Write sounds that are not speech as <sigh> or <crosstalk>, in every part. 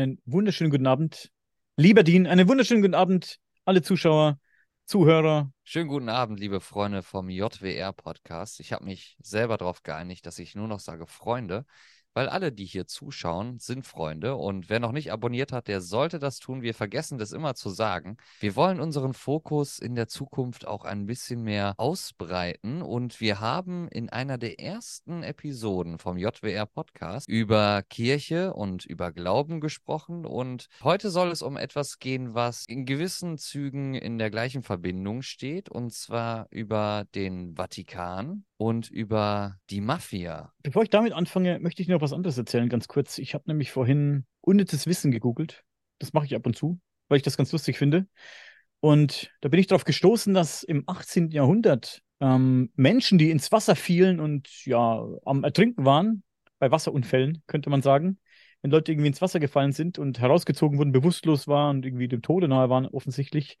einen wunderschönen guten Abend. Lieber Dean, einen wunderschönen guten Abend, alle Zuschauer, Zuhörer. Schönen guten Abend, liebe Freunde vom JWR-Podcast. Ich habe mich selber darauf geeinigt, dass ich nur noch sage Freunde, weil alle, die hier zuschauen, sind Freunde. Und wer noch nicht abonniert hat, der sollte das tun. Wir vergessen das immer zu sagen. Wir wollen unseren Fokus in der Zukunft auch ein bisschen mehr ausbreiten. Und wir haben in einer der ersten Episoden vom JWR Podcast über Kirche und über Glauben gesprochen. Und heute soll es um etwas gehen, was in gewissen Zügen in der gleichen Verbindung steht. Und zwar über den Vatikan und über die Mafia. Bevor ich damit anfange, möchte ich noch was anderes erzählen, ganz kurz. Ich habe nämlich vorhin unnützes Wissen gegoogelt. Das mache ich ab und zu, weil ich das ganz lustig finde. Und da bin ich darauf gestoßen, dass im 18. Jahrhundert ähm, Menschen, die ins Wasser fielen und ja am Ertrinken waren, bei Wasserunfällen, könnte man sagen, wenn Leute irgendwie ins Wasser gefallen sind und herausgezogen wurden, bewusstlos waren und irgendwie dem Tode nahe waren, offensichtlich,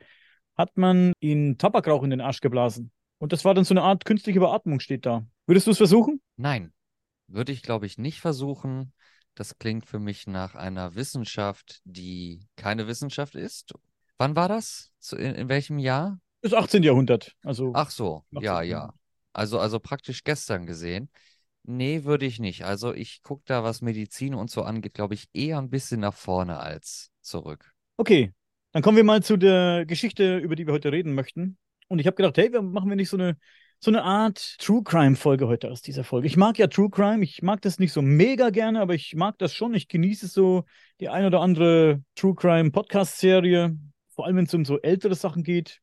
hat man ihnen Tabakrauch in den Arsch geblasen. Und das war dann so eine Art künstliche Beatmung, steht da. Würdest du es versuchen? Nein, würde ich, glaube ich, nicht versuchen. Das klingt für mich nach einer Wissenschaft, die keine Wissenschaft ist. Wann war das? In, in welchem Jahr? Das 18. Jahrhundert. Also Ach so, ja, ja. Also, also praktisch gestern gesehen. Nee, würde ich nicht. Also ich gucke da, was Medizin und so angeht, glaube ich, eher ein bisschen nach vorne als zurück. Okay, dann kommen wir mal zu der Geschichte, über die wir heute reden möchten. Und ich habe gedacht, hey, machen wir nicht so eine, so eine Art True Crime-Folge heute aus dieser Folge. Ich mag ja True Crime, ich mag das nicht so mega gerne, aber ich mag das schon. Ich genieße so die ein oder andere True Crime Podcast-Serie, vor allem wenn es um so ältere Sachen geht.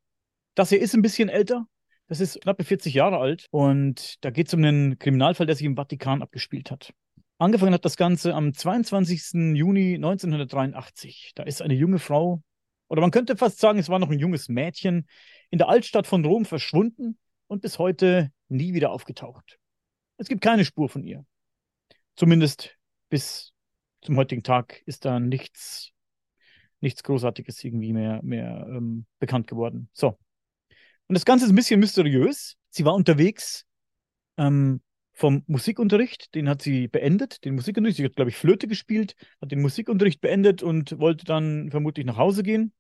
Das hier ist ein bisschen älter. Das ist knappe 40 Jahre alt und da geht es um einen Kriminalfall, der sich im Vatikan abgespielt hat. Angefangen hat das Ganze am 22. Juni 1983. Da ist eine junge Frau, oder man könnte fast sagen, es war noch ein junges Mädchen, in der Altstadt von Rom verschwunden und bis heute nie wieder aufgetaucht. Es gibt keine Spur von ihr. Zumindest bis zum heutigen Tag ist da nichts, nichts Großartiges irgendwie mehr, mehr ähm, bekannt geworden. So. Und das Ganze ist ein bisschen mysteriös. Sie war unterwegs ähm, vom Musikunterricht, den hat sie beendet, den Musikunterricht. Sie hat, glaube ich, Flöte gespielt, hat den Musikunterricht beendet und wollte dann vermutlich nach Hause gehen.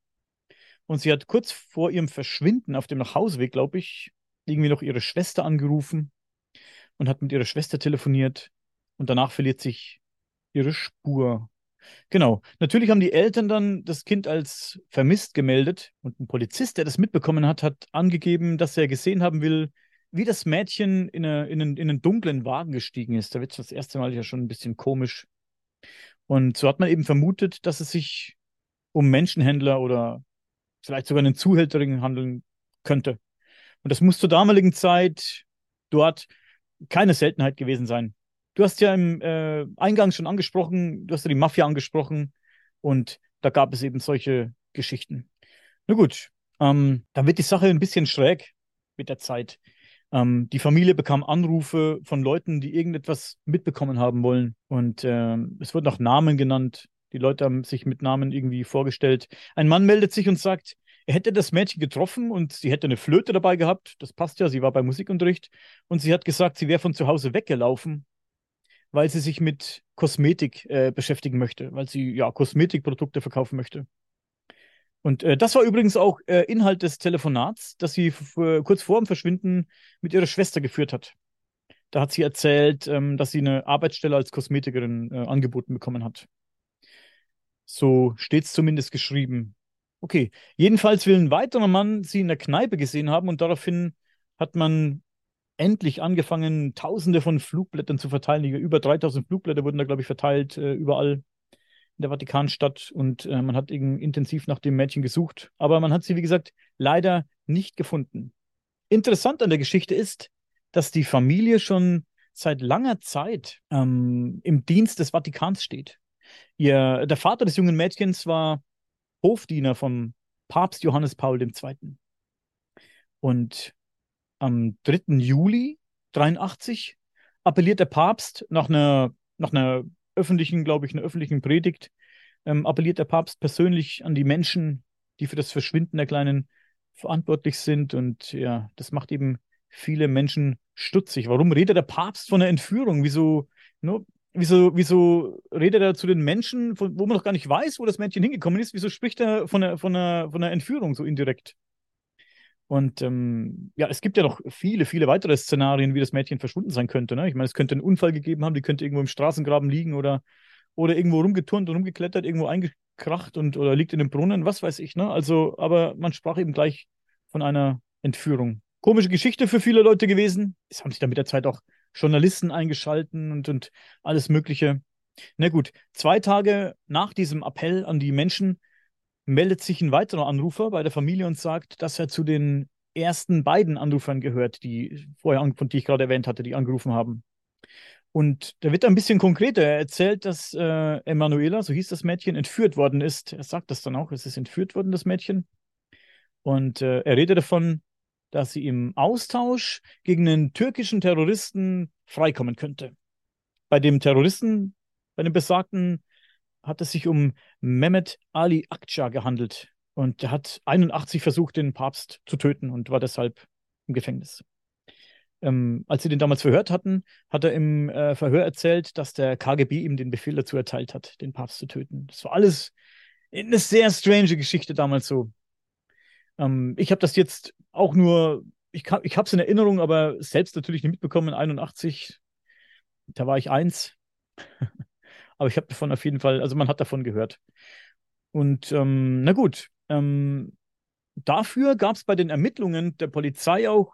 Und sie hat kurz vor ihrem Verschwinden auf dem Nachhauseweg, glaube ich, irgendwie noch ihre Schwester angerufen und hat mit ihrer Schwester telefoniert. Und danach verliert sich ihre Spur. Genau. Natürlich haben die Eltern dann das Kind als vermisst gemeldet und ein Polizist, der das mitbekommen hat, hat angegeben, dass er gesehen haben will, wie das Mädchen in, eine, in, einen, in einen dunklen Wagen gestiegen ist. Da wird es das erste Mal ja schon ein bisschen komisch. Und so hat man eben vermutet, dass es sich um Menschenhändler oder vielleicht sogar einen Zuhälterring handeln könnte. Und das muss zur damaligen Zeit dort keine Seltenheit gewesen sein. Du hast ja im äh, Eingang schon angesprochen, du hast ja die Mafia angesprochen und da gab es eben solche Geschichten. Na gut, ähm, dann wird die Sache ein bisschen schräg mit der Zeit. Ähm, die Familie bekam Anrufe von Leuten, die irgendetwas mitbekommen haben wollen und äh, es wurden auch Namen genannt. Die Leute haben sich mit Namen irgendwie vorgestellt. Ein Mann meldet sich und sagt, er hätte das Mädchen getroffen und sie hätte eine Flöte dabei gehabt. Das passt ja, sie war beim Musikunterricht. Und sie hat gesagt, sie wäre von zu Hause weggelaufen, weil sie sich mit Kosmetik äh, beschäftigen möchte, weil sie ja Kosmetikprodukte verkaufen möchte. Und äh, das war übrigens auch äh, Inhalt des Telefonats, das sie kurz vor dem Verschwinden mit ihrer Schwester geführt hat. Da hat sie erzählt, ähm, dass sie eine Arbeitsstelle als Kosmetikerin äh, angeboten bekommen hat. So steht es zumindest geschrieben. Okay, jedenfalls will ein weiterer Mann sie in der Kneipe gesehen haben und daraufhin hat man endlich angefangen, Tausende von Flugblättern zu verteilen. Über 3000 Flugblätter wurden da, glaube ich, verteilt, äh, überall in der Vatikanstadt und äh, man hat eben intensiv nach dem Mädchen gesucht. Aber man hat sie, wie gesagt, leider nicht gefunden. Interessant an der Geschichte ist, dass die Familie schon seit langer Zeit ähm, im Dienst des Vatikans steht. Ihr, der Vater des jungen Mädchens war Hofdiener vom Papst Johannes Paul II. Und am 3. Juli 83 appelliert der Papst nach einer, nach einer öffentlichen, glaube ich, einer öffentlichen Predigt, ähm, appelliert der Papst persönlich an die Menschen, die für das Verschwinden der Kleinen verantwortlich sind. Und ja, das macht eben viele Menschen stutzig. Warum redet der Papst von einer Entführung? Wieso? No, wieso, wieso redet er zu den Menschen, wo man noch gar nicht weiß, wo das Mädchen hingekommen ist? Wieso spricht er von einer, von einer, von einer Entführung so indirekt? Und ähm, ja, es gibt ja noch viele, viele weitere Szenarien, wie das Mädchen verschwunden sein könnte. Ne? Ich meine, es könnte einen Unfall gegeben haben, die könnte irgendwo im Straßengraben liegen oder, oder irgendwo rumgeturnt und rumgeklettert, irgendwo eingekracht und oder liegt in einem Brunnen, was weiß ich. Ne? Also, aber man sprach eben gleich von einer Entführung. Komische Geschichte für viele Leute gewesen. Es haben sich dann mit der Zeit auch Journalisten eingeschalten und, und alles Mögliche. Na gut, zwei Tage nach diesem Appell an die Menschen meldet sich ein weiterer Anrufer bei der Familie und sagt, dass er zu den ersten beiden Anrufern gehört, die vorher, von die ich gerade erwähnt hatte, die angerufen haben. Und da wird ein bisschen konkreter. Er erzählt, dass äh, Emanuela, so hieß das Mädchen, entführt worden ist. Er sagt das dann auch, es ist entführt worden, das Mädchen. Und äh, er redet davon, dass sie im Austausch gegen einen türkischen Terroristen freikommen könnte. Bei dem Terroristen, bei dem besagten hat es sich um Mehmet Ali Akça gehandelt. Und er hat 81 versucht, den Papst zu töten und war deshalb im Gefängnis. Ähm, als sie den damals verhört hatten, hat er im äh, Verhör erzählt, dass der KGB ihm den Befehl dazu erteilt hat, den Papst zu töten. Das war alles eine sehr strange Geschichte damals so. Ähm, ich habe das jetzt auch nur, ich, ich habe es in Erinnerung, aber selbst natürlich nicht mitbekommen. 81, da war ich eins. <laughs> Aber ich habe davon auf jeden Fall, also man hat davon gehört. Und ähm, na gut, ähm, dafür gab es bei den Ermittlungen der Polizei auch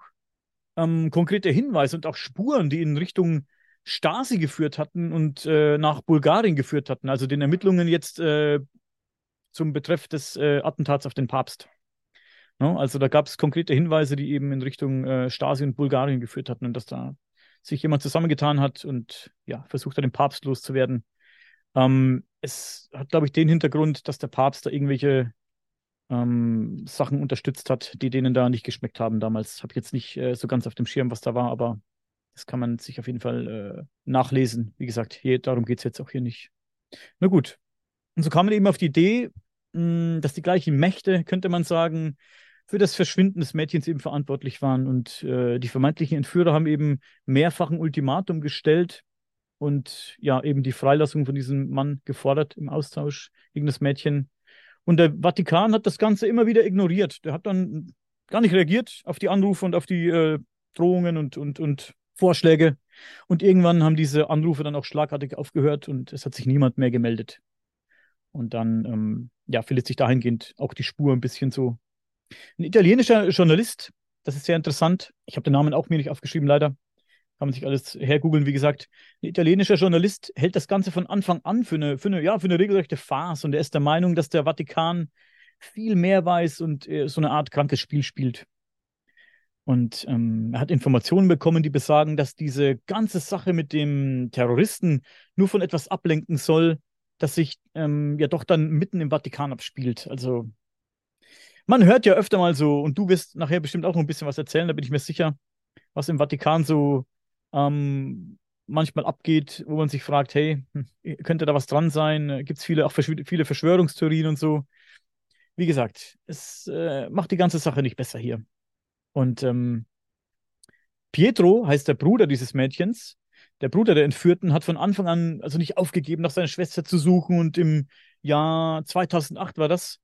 ähm, konkrete Hinweise und auch Spuren, die in Richtung Stasi geführt hatten und äh, nach Bulgarien geführt hatten. Also den Ermittlungen jetzt äh, zum Betreff des äh, Attentats auf den Papst. No? Also da gab es konkrete Hinweise, die eben in Richtung äh, Stasi und Bulgarien geführt hatten und dass da sich jemand zusammengetan hat und ja, versucht hat, den Papst loszuwerden. Ähm, es hat, glaube ich, den Hintergrund, dass der Papst da irgendwelche ähm, Sachen unterstützt hat, die denen da nicht geschmeckt haben damals. Habe ich jetzt nicht äh, so ganz auf dem Schirm, was da war, aber das kann man sich auf jeden Fall äh, nachlesen. Wie gesagt, hier, darum geht es jetzt auch hier nicht. Na gut. Und so kam man eben auf die Idee, mh, dass die gleichen Mächte, könnte man sagen, für das Verschwinden des Mädchens eben verantwortlich waren. Und äh, die vermeintlichen Entführer haben eben mehrfach ein Ultimatum gestellt, und ja, eben die Freilassung von diesem Mann gefordert im Austausch gegen das Mädchen. Und der Vatikan hat das Ganze immer wieder ignoriert. Der hat dann gar nicht reagiert auf die Anrufe und auf die äh, Drohungen und, und, und Vorschläge. Und irgendwann haben diese Anrufe dann auch schlagartig aufgehört und es hat sich niemand mehr gemeldet. Und dann ähm, ja, verliert sich dahingehend auch die Spur ein bisschen so. Ein italienischer Journalist, das ist sehr interessant. Ich habe den Namen auch mir nicht aufgeschrieben, leider kann man sich alles hergoogeln. Wie gesagt, ein italienischer Journalist hält das Ganze von Anfang an für eine, für eine, ja, für eine regelrechte Farce und er ist der Meinung, dass der Vatikan viel mehr weiß und äh, so eine Art krankes Spiel spielt. Und ähm, er hat Informationen bekommen, die besagen, dass diese ganze Sache mit dem Terroristen nur von etwas ablenken soll, das sich ähm, ja doch dann mitten im Vatikan abspielt. Also man hört ja öfter mal so, und du wirst nachher bestimmt auch noch ein bisschen was erzählen, da bin ich mir sicher, was im Vatikan so ähm, manchmal abgeht, wo man sich fragt, hey, hm, könnte da was dran sein? Gibt es viele, auch viele Verschwörungstheorien und so. Wie gesagt, es äh, macht die ganze Sache nicht besser hier. Und ähm, Pietro heißt der Bruder dieses Mädchens. Der Bruder der Entführten hat von Anfang an also nicht aufgegeben, nach seiner Schwester zu suchen. Und im Jahr 2008 war das,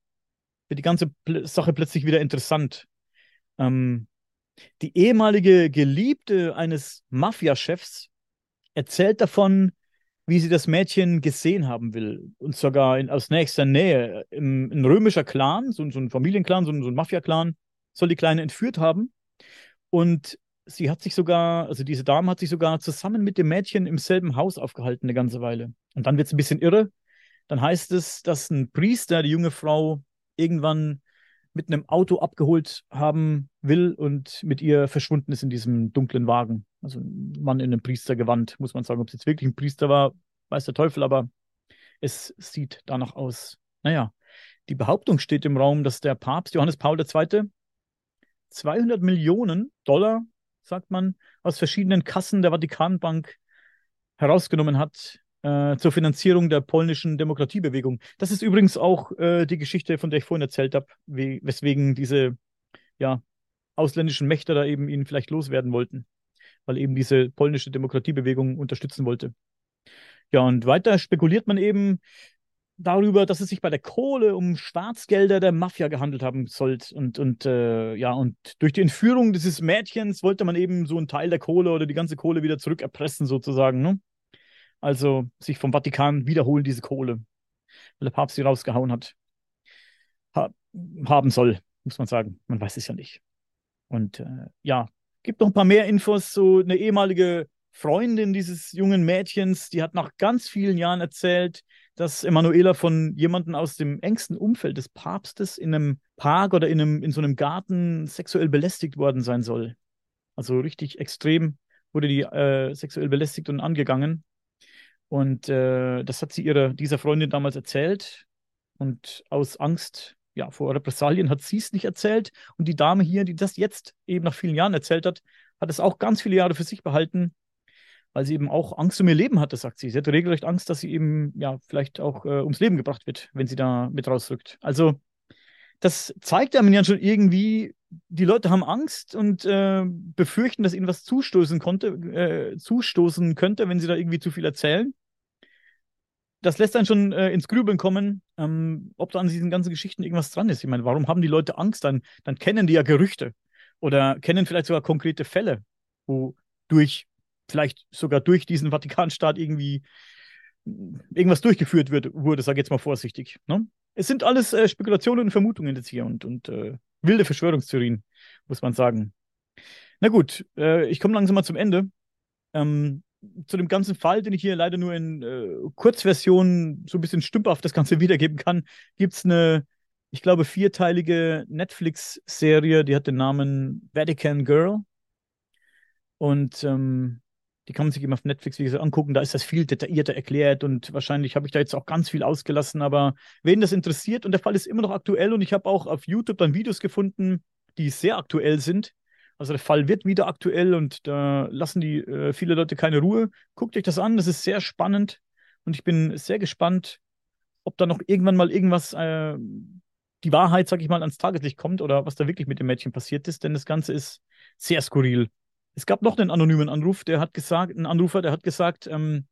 wird die ganze Sache plötzlich wieder interessant. Ähm, die ehemalige Geliebte eines Mafiachefs erzählt davon, wie sie das Mädchen gesehen haben will. Und sogar in, aus nächster Nähe. Im, ein römischer Clan, so, so ein Familienclan, so, so ein Mafia-Clan, soll die Kleine entführt haben. Und sie hat sich sogar, also diese Dame hat sich sogar zusammen mit dem Mädchen im selben Haus aufgehalten eine ganze Weile. Und dann wird es ein bisschen irre. Dann heißt es, dass ein Priester die junge Frau irgendwann mit einem Auto abgeholt haben will und mit ihr verschwunden ist in diesem dunklen Wagen. Also ein Mann in einem Priestergewand, muss man sagen. Ob es jetzt wirklich ein Priester war, weiß der Teufel, aber es sieht danach aus. Naja, die Behauptung steht im Raum, dass der Papst Johannes Paul II. 200 Millionen Dollar, sagt man, aus verschiedenen Kassen der Vatikanbank herausgenommen hat, äh, zur Finanzierung der polnischen Demokratiebewegung. Das ist übrigens auch äh, die Geschichte, von der ich vorhin erzählt habe, weswegen diese ja, ausländischen Mächte da eben ihn vielleicht loswerden wollten, weil eben diese polnische Demokratiebewegung unterstützen wollte. Ja, und weiter spekuliert man eben darüber, dass es sich bei der Kohle um Schwarzgelder der Mafia gehandelt haben sollte. Und, und äh, ja, und durch die Entführung dieses Mädchens wollte man eben so einen Teil der Kohle oder die ganze Kohle wieder zurückerpressen, sozusagen. Ne? Also sich vom Vatikan wiederholen, diese Kohle, weil der Papst sie rausgehauen hat. Ha haben soll, muss man sagen. Man weiß es ja nicht. Und äh, ja, gibt noch ein paar mehr Infos. So eine ehemalige Freundin dieses jungen Mädchens, die hat nach ganz vielen Jahren erzählt, dass Emanuela von jemandem aus dem engsten Umfeld des Papstes in einem Park oder in, einem, in so einem Garten sexuell belästigt worden sein soll. Also richtig extrem wurde die äh, sexuell belästigt und angegangen. Und äh, das hat sie ihrer, dieser Freundin damals erzählt. Und aus Angst ja, vor Repressalien hat sie es nicht erzählt. Und die Dame hier, die das jetzt eben nach vielen Jahren erzählt hat, hat es auch ganz viele Jahre für sich behalten weil sie eben auch Angst um ihr Leben hatte, sagt sie. Sie hatte regelrecht Angst, dass sie eben ja vielleicht auch äh, ums Leben gebracht wird, wenn sie da mit rausrückt. Also das zeigt einem ja schon irgendwie, die Leute haben Angst und äh, befürchten, dass ihnen was zustoßen konnte, äh, zustoßen könnte, wenn sie da irgendwie zu viel erzählen. Das lässt dann schon äh, ins Grübeln kommen, ähm, ob da an diesen ganzen Geschichten irgendwas dran ist. Ich meine, warum haben die Leute Angst? Dann, dann kennen die ja Gerüchte oder kennen vielleicht sogar konkrete Fälle, wo durch vielleicht sogar durch diesen Vatikanstaat irgendwie irgendwas durchgeführt wird, wurde, sage ich jetzt mal vorsichtig. Ne? Es sind alles äh, Spekulationen und Vermutungen jetzt hier und, und äh, wilde Verschwörungstheorien, muss man sagen. Na gut, äh, ich komme langsam mal zum Ende. Ähm, zu dem ganzen Fall, den ich hier leider nur in äh, Kurzversion so ein bisschen stümperhaft das Ganze <laughs> wiedergeben kann, gibt es eine, ich glaube, vierteilige Netflix-Serie, die hat den Namen Vatican Girl. Und ähm, die kann man sich eben auf Netflix, wie gesagt, angucken. Da ist das viel detaillierter erklärt und wahrscheinlich habe ich da jetzt auch ganz viel ausgelassen. Aber wen das interessiert und der Fall ist immer noch aktuell und ich habe auch auf YouTube dann Videos gefunden, die sehr aktuell sind. Also der Fall wird wieder aktuell und da lassen die äh, viele Leute keine Ruhe. Guckt euch das an, das ist sehr spannend und ich bin sehr gespannt, ob da noch irgendwann mal irgendwas, äh, die Wahrheit, sag ich mal, ans Tageslicht kommt oder was da wirklich mit dem Mädchen passiert ist, denn das Ganze ist sehr skurril. Es gab noch einen anonymen Anruf, der hat gesagt, ein Anrufer, der hat gesagt, ähm,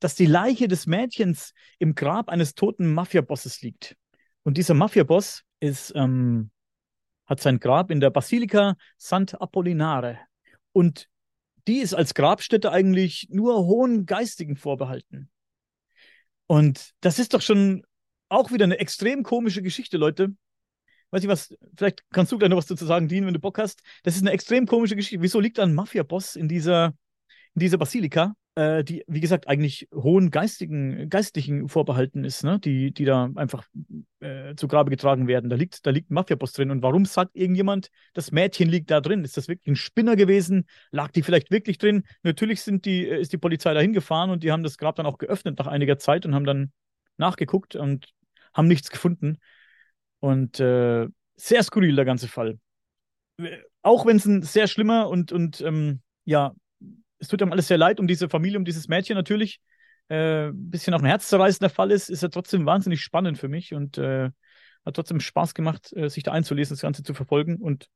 dass die Leiche des Mädchens im Grab eines toten Mafiabosses liegt. Und dieser Mafiaboss ist, ähm, hat sein Grab in der Basilika Sant'Apollinare. Und die ist als Grabstätte eigentlich nur hohen Geistigen vorbehalten. Und das ist doch schon auch wieder eine extrem komische Geschichte, Leute weiß ich was, vielleicht kannst du gleich noch was dazu sagen, Dean, wenn du Bock hast. Das ist eine extrem komische Geschichte. Wieso liegt da ein Mafia-Boss in dieser, in dieser Basilika, äh, die, wie gesagt, eigentlich hohen geistigen, geistlichen vorbehalten ist, ne? die, die da einfach äh, zu Grabe getragen werden. Da liegt, da liegt ein Mafia-Boss drin. Und warum sagt irgendjemand, das Mädchen liegt da drin? Ist das wirklich ein Spinner gewesen? Lag die vielleicht wirklich drin? Natürlich sind die, äh, ist die Polizei da hingefahren und die haben das Grab dann auch geöffnet nach einiger Zeit und haben dann nachgeguckt und haben nichts gefunden. Und äh, sehr skurril, der ganze Fall. Auch wenn es ein sehr schlimmer und, und ähm, ja, es tut einem alles sehr leid um diese Familie, um dieses Mädchen natürlich. Äh, ein bisschen auch ein herzzerreißender Fall ist, ist er trotzdem wahnsinnig spannend für mich und äh, hat trotzdem Spaß gemacht, äh, sich da einzulesen, das Ganze zu verfolgen. Und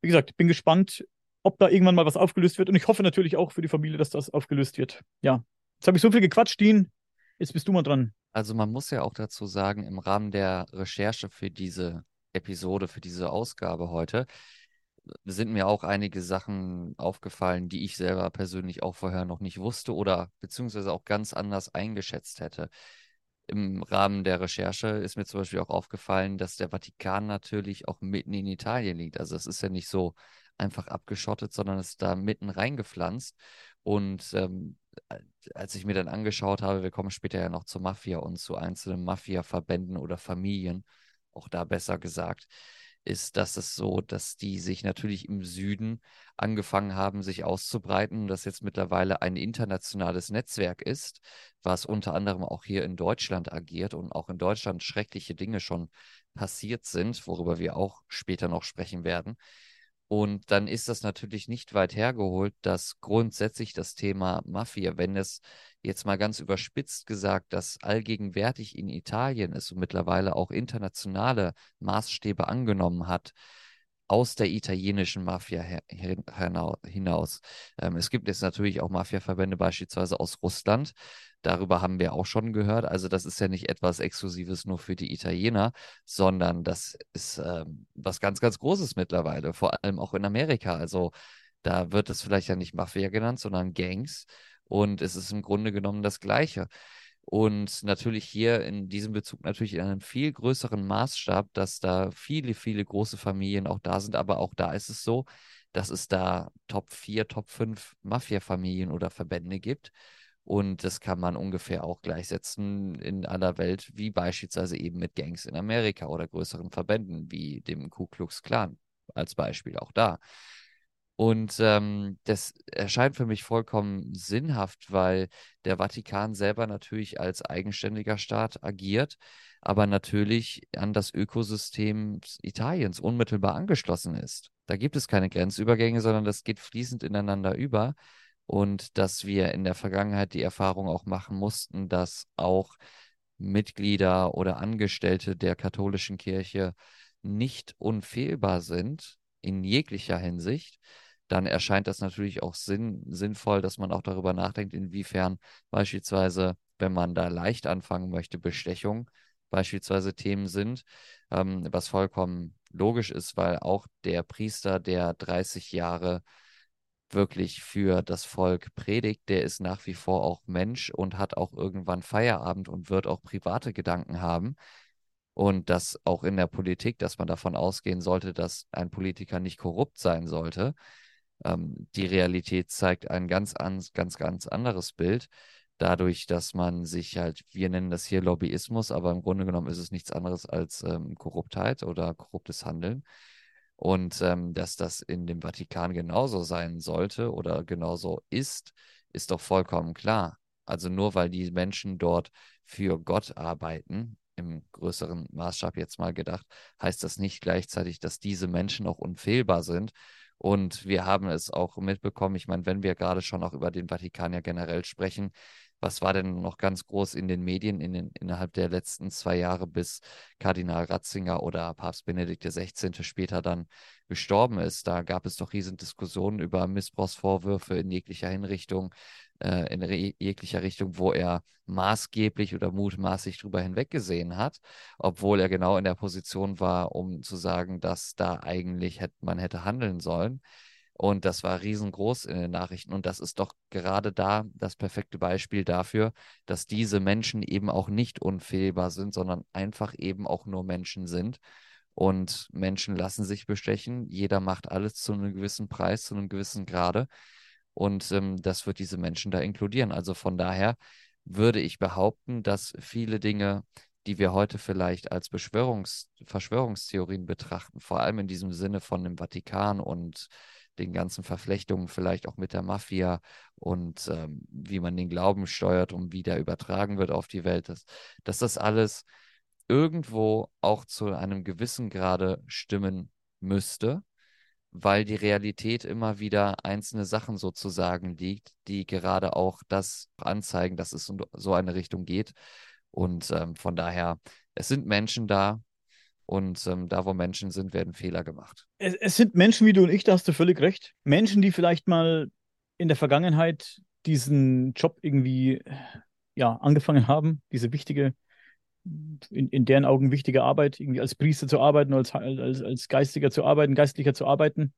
wie gesagt, bin gespannt, ob da irgendwann mal was aufgelöst wird. Und ich hoffe natürlich auch für die Familie, dass das aufgelöst wird. Ja, jetzt habe ich so viel gequatscht, Dean. Jetzt bist du mal dran. Also man muss ja auch dazu sagen, im Rahmen der Recherche für diese Episode, für diese Ausgabe heute, sind mir auch einige Sachen aufgefallen, die ich selber persönlich auch vorher noch nicht wusste oder beziehungsweise auch ganz anders eingeschätzt hätte. Im Rahmen der Recherche ist mir zum Beispiel auch aufgefallen, dass der Vatikan natürlich auch mitten in Italien liegt. Also es ist ja nicht so einfach abgeschottet, sondern es ist da mitten reingepflanzt. Und ähm, als ich mir dann angeschaut habe, wir kommen später ja noch zur Mafia und zu einzelnen Mafia-Verbänden oder Familien, auch da besser gesagt, ist, dass es so, dass die sich natürlich im Süden angefangen haben, sich auszubreiten und das jetzt mittlerweile ein internationales Netzwerk ist, was unter anderem auch hier in Deutschland agiert und auch in Deutschland schreckliche Dinge schon passiert sind, worüber wir auch später noch sprechen werden. Und dann ist das natürlich nicht weit hergeholt, dass grundsätzlich das Thema Mafia, wenn es jetzt mal ganz überspitzt gesagt, das allgegenwärtig in Italien ist und mittlerweile auch internationale Maßstäbe angenommen hat, aus der italienischen Mafia hinaus. Ähm, es gibt jetzt natürlich auch Mafia-Verbände beispielsweise aus Russland. Darüber haben wir auch schon gehört. Also das ist ja nicht etwas Exklusives nur für die Italiener, sondern das ist ähm, was ganz, ganz Großes mittlerweile, vor allem auch in Amerika. Also da wird es vielleicht ja nicht Mafia genannt, sondern Gangs. Und es ist im Grunde genommen das Gleiche. Und natürlich hier in diesem Bezug natürlich in einem viel größeren Maßstab, dass da viele, viele große Familien auch da sind. Aber auch da ist es so, dass es da Top 4, Top 5 Mafia-Familien oder Verbände gibt. Und das kann man ungefähr auch gleichsetzen in aller Welt, wie beispielsweise eben mit Gangs in Amerika oder größeren Verbänden wie dem Ku Klux Klan als Beispiel auch da. Und ähm, das erscheint für mich vollkommen sinnhaft, weil der Vatikan selber natürlich als eigenständiger Staat agiert, aber natürlich an das Ökosystem Italiens unmittelbar angeschlossen ist. Da gibt es keine Grenzübergänge, sondern das geht fließend ineinander über. Und dass wir in der Vergangenheit die Erfahrung auch machen mussten, dass auch Mitglieder oder Angestellte der katholischen Kirche nicht unfehlbar sind in jeglicher Hinsicht, dann erscheint das natürlich auch sinn, sinnvoll, dass man auch darüber nachdenkt, inwiefern beispielsweise, wenn man da leicht anfangen möchte, Bestechung beispielsweise Themen sind, ähm, was vollkommen logisch ist, weil auch der Priester, der 30 Jahre wirklich für das Volk predigt, der ist nach wie vor auch Mensch und hat auch irgendwann Feierabend und wird auch private Gedanken haben. Und das auch in der Politik, dass man davon ausgehen sollte, dass ein Politiker nicht korrupt sein sollte, ähm, die Realität zeigt ein ganz, ganz, ganz, anderes Bild. Dadurch, dass man sich halt, wir nennen das hier Lobbyismus, aber im Grunde genommen ist es nichts anderes als ähm, Korruptheit oder korruptes Handeln. Und ähm, dass das in dem Vatikan genauso sein sollte oder genauso ist, ist doch vollkommen klar. Also nur weil die Menschen dort für Gott arbeiten, im größeren Maßstab jetzt mal gedacht, heißt das nicht gleichzeitig, dass diese Menschen auch unfehlbar sind und wir haben es auch mitbekommen, ich meine, wenn wir gerade schon auch über den Vatikan ja generell sprechen, was war denn noch ganz groß in den Medien in den, innerhalb der letzten zwei Jahre, bis Kardinal Ratzinger oder Papst Benedikt XVI. später dann gestorben ist? Da gab es doch riesen Diskussionen über Missbrauchsvorwürfe in jeglicher Hinrichtung, äh, in jeglicher Richtung, wo er maßgeblich oder mutmaßlich drüber hinweggesehen hat, obwohl er genau in der Position war, um zu sagen, dass da eigentlich hätte, man hätte handeln sollen. Und das war riesengroß in den Nachrichten. Und das ist doch gerade da das perfekte Beispiel dafür, dass diese Menschen eben auch nicht unfehlbar sind, sondern einfach eben auch nur Menschen sind. Und Menschen lassen sich bestechen. Jeder macht alles zu einem gewissen Preis, zu einem gewissen Grade. Und ähm, das wird diese Menschen da inkludieren. Also von daher würde ich behaupten, dass viele Dinge, die wir heute vielleicht als Beschwörungs Verschwörungstheorien betrachten, vor allem in diesem Sinne von dem Vatikan und den ganzen Verflechtungen vielleicht auch mit der Mafia und ähm, wie man den Glauben steuert und wie der übertragen wird auf die Welt, dass, dass das alles irgendwo auch zu einem gewissen Grade stimmen müsste weil die Realität immer wieder einzelne Sachen sozusagen liegt, die gerade auch das anzeigen, dass es in so eine Richtung geht. Und ähm, von daher, es sind Menschen da und ähm, da, wo Menschen sind, werden Fehler gemacht. Es, es sind Menschen wie du und ich, da hast du völlig recht. Menschen, die vielleicht mal in der Vergangenheit diesen Job irgendwie ja, angefangen haben, diese wichtige in, in deren Augen wichtige Arbeit, irgendwie als Priester zu arbeiten, als, als, als Geistiger zu arbeiten, Geistlicher zu arbeiten.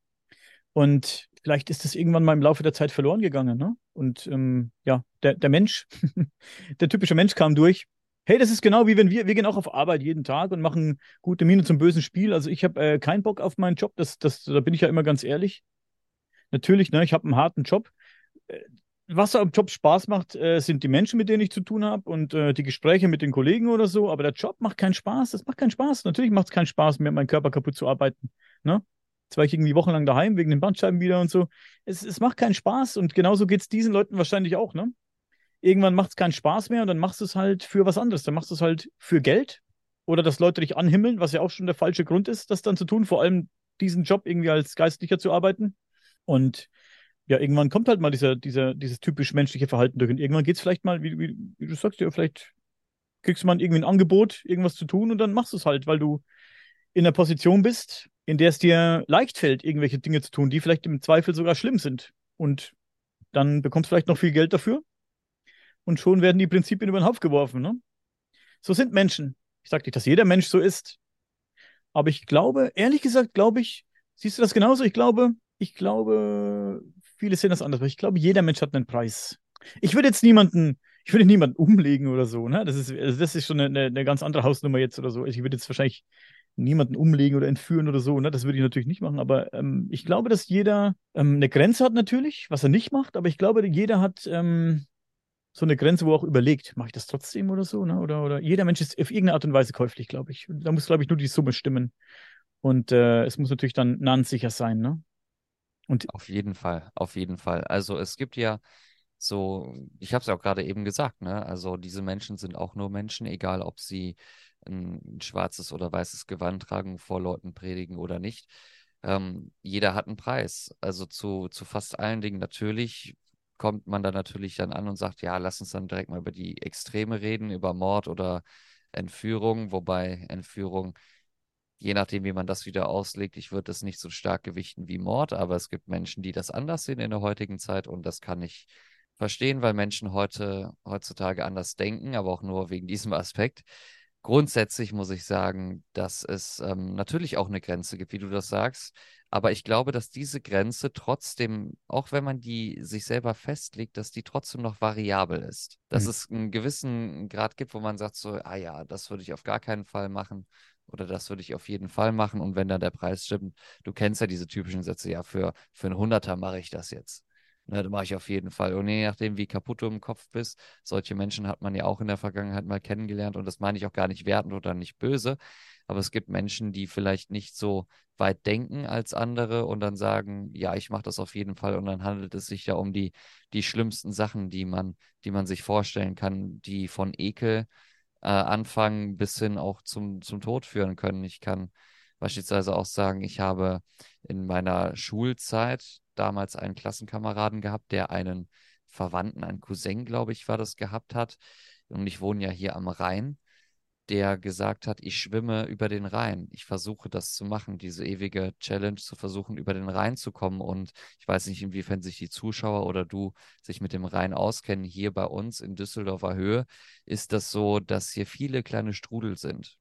Und vielleicht ist das irgendwann mal im Laufe der Zeit verloren gegangen. Ne? Und ähm, ja, der, der Mensch, <laughs> der typische Mensch kam durch. Hey, das ist genau wie wenn wir, wir gehen auch auf Arbeit jeden Tag und machen gute Miene zum bösen Spiel. Also ich habe äh, keinen Bock auf meinen Job, das, das, da bin ich ja immer ganz ehrlich. Natürlich, ne, ich habe einen harten Job. Äh, was am Job Spaß macht, äh, sind die Menschen, mit denen ich zu tun habe und äh, die Gespräche mit den Kollegen oder so. Aber der Job macht keinen Spaß. Das macht keinen Spaß. Natürlich macht es keinen Spaß, mir meinen Körper kaputt zu arbeiten. Ne? Jetzt war ich irgendwie wochenlang daheim wegen den Bandscheiben wieder und so. Es, es macht keinen Spaß und genauso geht es diesen Leuten wahrscheinlich auch. Ne? Irgendwann macht es keinen Spaß mehr und dann machst du es halt für was anderes. Dann machst du es halt für Geld oder dass Leute dich anhimmeln, was ja auch schon der falsche Grund ist, das dann zu tun. Vor allem diesen Job irgendwie als Geistlicher zu arbeiten. Und ja, irgendwann kommt halt mal dieser, dieser, dieses typisch menschliche Verhalten durch. Und irgendwann geht es vielleicht mal, wie, wie, wie, du sagst, ja, vielleicht kriegst du mal irgendwie ein Angebot, irgendwas zu tun und dann machst du es halt, weil du in einer Position bist, in der es dir leicht fällt, irgendwelche Dinge zu tun, die vielleicht im Zweifel sogar schlimm sind. Und dann bekommst du vielleicht noch viel Geld dafür. Und schon werden die Prinzipien über den Haufen geworfen. Ne? So sind Menschen. Ich sage nicht, dass jeder Mensch so ist. Aber ich glaube, ehrlich gesagt, glaube ich, siehst du das genauso? Ich glaube, ich glaube, viele sehen das anders. Aber ich glaube, jeder Mensch hat einen Preis. Ich würde jetzt niemanden, ich würde niemanden umlegen oder so. Ne? Das ist, also das ist schon eine, eine ganz andere Hausnummer jetzt oder so. Ich würde jetzt wahrscheinlich niemanden umlegen oder entführen oder so. Ne? Das würde ich natürlich nicht machen. Aber ähm, ich glaube, dass jeder ähm, eine Grenze hat natürlich, was er nicht macht. Aber ich glaube, jeder hat ähm, so eine Grenze, wo auch überlegt, mache ich das trotzdem oder so? Ne? Oder, oder jeder Mensch ist auf irgendeine Art und Weise käuflich, glaube ich. Da muss, glaube ich, nur die Summe stimmen. Und äh, es muss natürlich dann nannsicher sein. Ne? Und auf jeden Fall, auf jeden Fall. Also es gibt ja so, ich habe es ja auch gerade eben gesagt, ne? Also diese Menschen sind auch nur Menschen, egal ob sie ein schwarzes oder weißes Gewand tragen, vor Leuten predigen oder nicht. Ähm, jeder hat einen Preis. Also zu, zu fast allen Dingen natürlich kommt man da natürlich dann an und sagt, ja, lass uns dann direkt mal über die Extreme reden, über Mord oder Entführung, wobei Entführung, je nachdem, wie man das wieder auslegt, ich würde das nicht so stark gewichten wie Mord, aber es gibt Menschen, die das anders sehen in der heutigen Zeit und das kann ich verstehen, weil Menschen heute heutzutage anders denken, aber auch nur wegen <laughs> diesem Aspekt. Grundsätzlich muss ich sagen, dass es ähm, natürlich auch eine Grenze gibt, wie du das sagst. Aber ich glaube, dass diese Grenze trotzdem, auch wenn man die sich selber festlegt, dass die trotzdem noch variabel ist. Dass mhm. es einen gewissen Grad gibt, wo man sagt so, ah ja, das würde ich auf gar keinen Fall machen oder das würde ich auf jeden Fall machen. Und wenn dann der Preis stimmt, du kennst ja diese typischen Sätze, ja, für, für einen Hunderter mache ich das jetzt. Ne, das mache ich auf jeden Fall. Und je nachdem, wie kaputt du im Kopf bist, solche Menschen hat man ja auch in der Vergangenheit mal kennengelernt. Und das meine ich auch gar nicht wertend oder nicht böse. Aber es gibt Menschen, die vielleicht nicht so weit denken als andere und dann sagen, ja, ich mache das auf jeden Fall. Und dann handelt es sich ja um die, die schlimmsten Sachen, die man, die man sich vorstellen kann, die von Ekel äh, anfangen bis hin auch zum, zum Tod führen können. Ich kann beispielsweise auch sagen, ich habe in meiner Schulzeit damals einen Klassenkameraden gehabt, der einen Verwandten, einen Cousin, glaube ich, war das, gehabt hat. Und ich wohne ja hier am Rhein, der gesagt hat, ich schwimme über den Rhein. Ich versuche das zu machen, diese ewige Challenge zu versuchen, über den Rhein zu kommen. Und ich weiß nicht, inwiefern sich die Zuschauer oder du sich mit dem Rhein auskennen. Hier bei uns in Düsseldorfer Höhe ist das so, dass hier viele kleine Strudel sind.